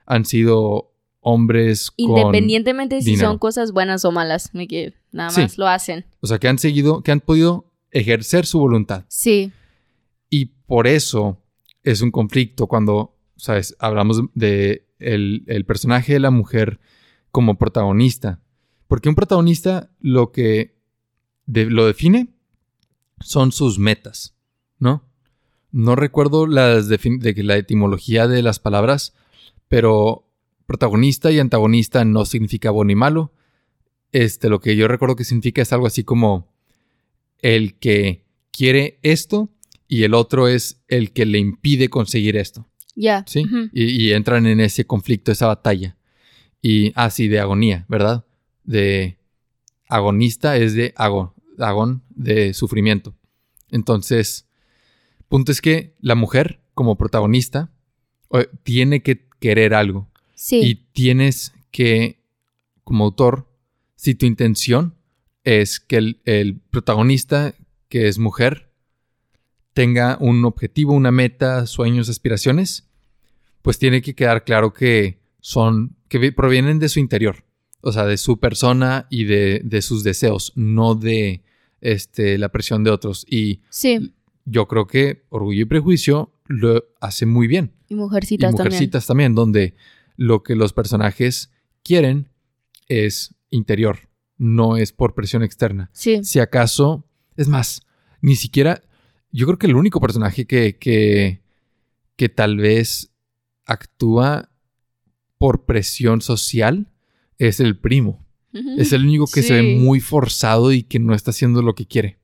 han sido hombres con... Independientemente si dinero. son cosas buenas o malas, que nada Sí. más lo hacen. O sea, que han seguido, que han podido ejercer su voluntad. Sí, Y por eso es un conflicto cuando, ¿sabes? Hablamos de el, el personaje de la mujer como protagonista. Porque un protagonista lo que de- lo define son sus metas, ¿no? No recuerdo las de la etimología de las palabras, pero protagonista y antagonista no significa bueno y malo. Este, lo que yo recuerdo que significa es algo así como el que quiere esto y el otro es el que le impide conseguir esto, ya. ¿sí? Ujú. y, y entran en ese conflicto, esa batalla. Y así de agonía, ¿verdad? De agonista es de ago, agón, de sufrimiento. Entonces, punto es que la mujer como protagonista tiene que querer algo Sí. y tienes que, como autor, si tu intención es que el, el protagonista, que es mujer, tenga un objetivo, una meta, sueños, aspiraciones, pues tiene que quedar claro que son, que vi- provienen de su interior, o sea, de su persona y de, de sus deseos, no de este, la presión de otros. Y sí. Yo creo que Orgullo y Prejuicio lo hace muy bien Y mujercitas, y mujercitas también. donde lo que los personajes quieren es interior, no es por presión externa. Sí. Si acaso, es más, ni siquiera, yo creo que el único personaje que, que, que tal vez actúa por presión social es el primo. Es el único que se ve muy forzado y que no está haciendo lo que quiere.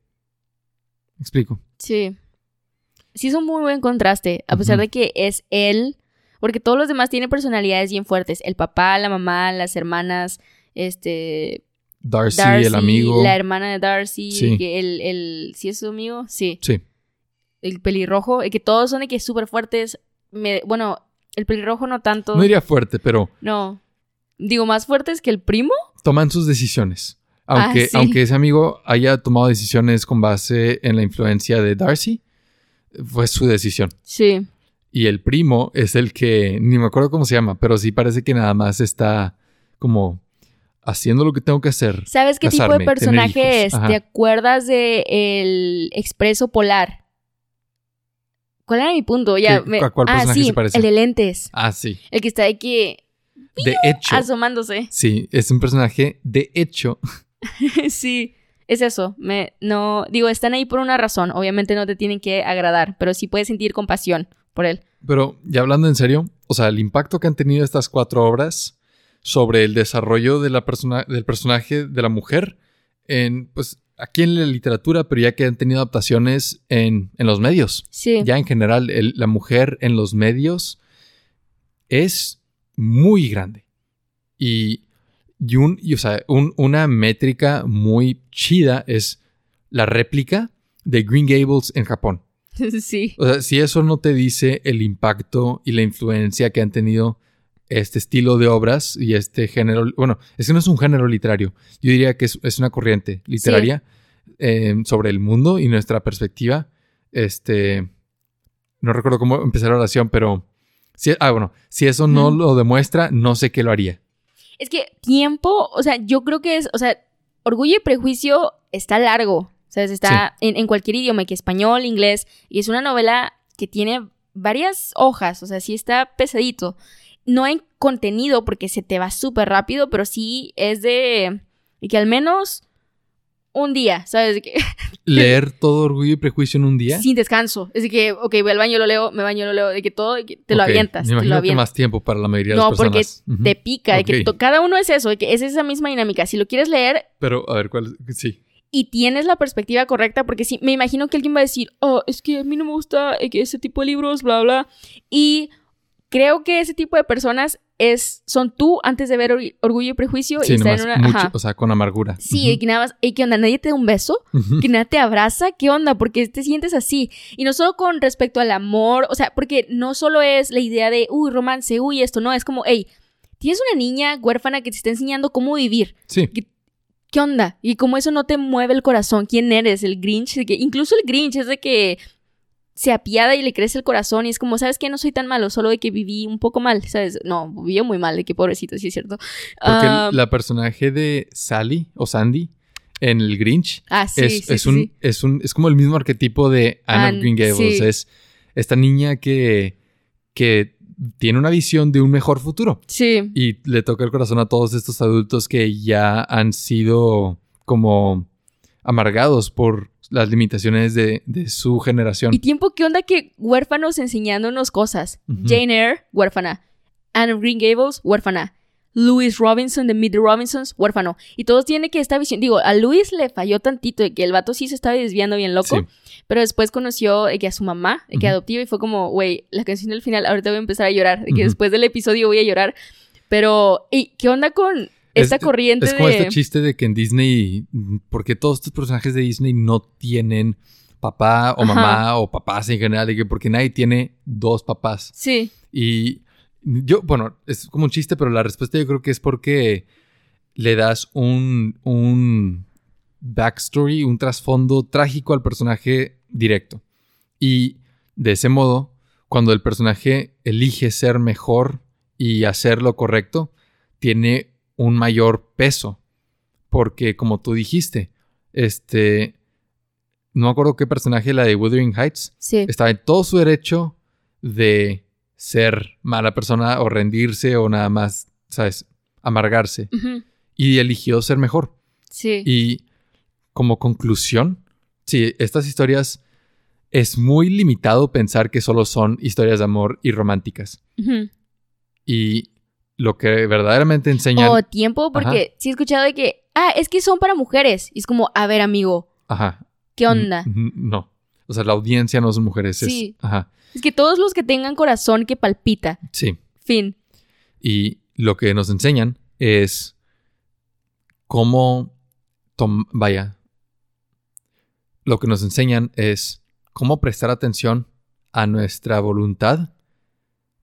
¿Me explico? Sí. Sí es un muy buen contraste, a pesar de que es él, porque todos los demás tienen personalidades bien fuertes. El papá, la mamá, las hermanas, este... Darcy, Darcy, el amigo. la hermana de Darcy, Sí. que el, el... ¿Sí es su amigo? Sí. Sí. El pelirrojo, y que todos son de que súper fuertes. Me- bueno, el pelirrojo no tanto. No diría fuerte, pero No. Digo, más fuertes que el primo. toman sus decisiones. Aunque, Ah, sí. aunque ese amigo haya tomado decisiones con base en la influencia de Darcy, fue su decisión. Sí. Y el primo es el que, ni me acuerdo cómo se llama, pero sí parece que nada más está como haciendo lo que tengo que hacer. ¿Sabes qué tipo de personaje es? Ajá. ¿Te acuerdas de el Expreso Polar? ¿Cuál era mi punto? Ya, ¿Qué- me- a cuál ah, personaje sí, se parece? el de lentes. Ah, sí. El que está que De hecho. asomándose. Sí, es un personaje de hecho. <laughs> sí, es eso. Me, no, digo, están ahí por una razón. Obviamente no te tienen que agradar, pero sí puedes sentir compasión por él. Pero ya hablando en serio, o sea, el impacto que han tenido estas cuatro obras sobre el desarrollo de la persona, del personaje de la mujer en, pues, aquí en la literatura, pero ya que han tenido adaptaciones en, en los medios. Sí. Ya en general, el- la mujer en los medios es muy grande. Y, y un, y, o sea, un- una métrica muy chida es la réplica de Green Gables en Japón. <laughs> sí. O sea, si eso no te dice el impacto y la influencia que han tenido este estilo de obras y este género, bueno, es que no es un género literario, yo diría que es, es una corriente literaria eh, sobre el mundo y nuestra perspectiva. Este, no recuerdo cómo empezar la oración, pero si, ah, bueno, si eso no lo demuestra, no sé qué lo haría. Es que tiempo, o sea, yo creo que es, o sea, Orgullo y Prejuicio está largo, o sea, está en, en cualquier idioma, que español, inglés, y es una novela que tiene varias hojas, o sea, sí está pesadito. No hay contenido porque se te va súper rápido, pero sí es de de que al menos un día, ¿sabes? De que, <laughs> Leer todo Orgullo y Prejuicio en un día. sin descanso. Es de que, ok, voy al baño, lo leo, me baño, lo leo, de que todo, de que te lo avientas, Me te lo imagino que avientas. más tiempo para la mayoría de No, las porque personas. Ujú. te pica, de que cada uno es eso, de que es esa misma dinámica. Si lo quieres leer, Pero, a ver, ¿cuál es? Sí. y tienes la perspectiva correcta, porque sí, me imagino que alguien va a decir, oh, es que a mí no me gusta eh, ese tipo de libros, bla, bla. Y creo que ese tipo de personas es, son tú antes de ver Or- Orgullo y Prejuicio Sí, y estar en una... mucho, ajá. o sea, con amargura. Sí, que nada más, "Ey, ¿qué onda? ¿Nadie te da un beso? ¿Que nadie te abraza? ¿Qué onda? Porque te sientes así. Y no solo con respecto al amor, o sea, porque no solo es la idea de, uy, romance, uy, esto, no, es como, hey, tienes una niña huérfana que te está enseñando cómo vivir. Sí, ¿Qué onda? Y como eso no te mueve el corazón, ¿quién eres? El Grinch, de que incluso el Grinch es de que se apiada y le crece el corazón y es como, ¿sabes qué? No soy tan malo, solo de que viví un poco mal, ¿sabes? No, vivió muy mal, de que pobrecito, sí es cierto. Porque Ah, la personaje de Sally o Sandy en el Grinch ah, sí, es, sí, es sí, un, es un es como el mismo arquetipo de Anne Anne, of Green Gables. Es esta niña que, que tiene una visión de un mejor futuro. Sí, Y le toca el corazón a todos estos adultos que ya han sido como amargados por las limitaciones de, de su generación. Y tiempo, ¿qué onda que huérfanos enseñándonos cosas? Jane Eyre, huérfana. Anne of Green Gables, huérfana. Louis Robinson de the Robinsons, huérfano. Y todos tienen que esta visión. Digo, a Louis le falló tantito de que el vato sí se estaba desviando bien loco. Sí. Pero después conoció de que a su mamá, de que Ujú. adoptiva, y fue como, güey, la canción del final, ahorita voy a empezar a llorar. De que después del episodio voy a llorar. Pero, ¿y qué onda con esta Es- corriente Es como de. este chiste de que en Disney, porque todos estos personajes de Disney no tienen papá o Ajá. mamá o papás en general, de que porque nadie tiene dos papás. Sí, Y yo, bueno, es como un chiste, pero la respuesta yo creo que es porque le das un, un backstory, un trasfondo trágico al personaje directo. Y de ese modo, cuando el personaje elige ser mejor y hacer lo correcto, tiene un mayor peso. Porque como tú dijiste, este... No me acuerdo qué personaje, la de Wuthering Heights, sí. estaba en todo su derecho de ser mala persona o rendirse o nada más, ¿sabes? Amargarse. Y eligió ser mejor. Sí. Y como conclusión, sí, estas historias es muy limitado pensar que solo son historias de amor y románticas. Y lo que verdaderamente enseñan... O tiempo, porque sí he escuchado de que, ah, es que son para mujeres. Y es como, a ver, amigo, Ajá. ¿qué onda? N- No. O sea, la audiencia no son mujeres. es- Sí. ajá. Es que todos los que tengan corazón que palpita. Sí. Fin. Y lo que nos enseñan es cómo vaya. Lo que nos enseñan es cómo prestar atención a nuestra voluntad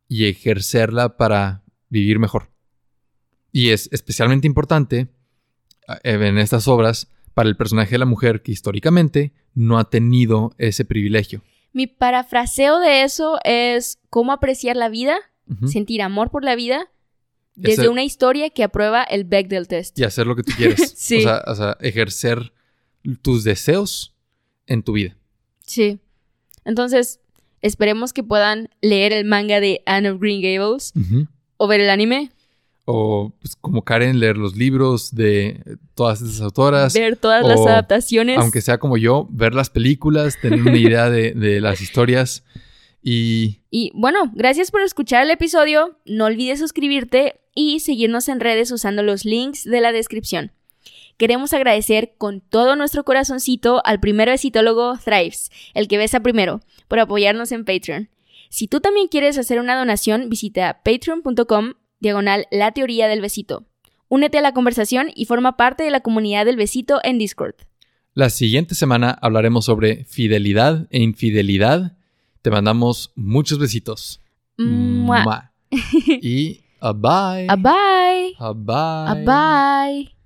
y ejercerla para vivir mejor. Y es especialmente importante eh, en estas obras para el personaje de la mujer que históricamente no ha tenido ese privilegio. Mi parafraseo de eso es cómo apreciar la vida, sentir amor por la vida, desde una historia que aprueba el Bechdel test. y hacer lo que tú quieres. <laughs> Sí. o, sea, o sea, ejercer tus deseos en tu vida. Sí. Entonces, esperemos que puedan leer el manga de Anne of Green Gables o ver el anime, O pues, como Karen, leer los libros de todas esas autoras. ver todas las adaptaciones. Aunque sea como yo, ver las películas, tener una idea de, de las historias. Y Y bueno, gracias por escuchar el episodio. No olvides suscribirte y seguirnos en redes usando los links de la descripción. Queremos agradecer con todo nuestro corazoncito al primer besitólogo Thrives, el que besa primero, por apoyarnos en Patreon. Si tú también quieres hacer una donación, visita patreon.com diagonal la teoría del besito. Únete a la conversación y forma parte de la comunidad del besito en Discord. la siguiente semana hablaremos sobre fidelidad e infidelidad. Te mandamos muchos besitos. Mua. Mua. <laughs> y a bye. A bye. A bye. A bye.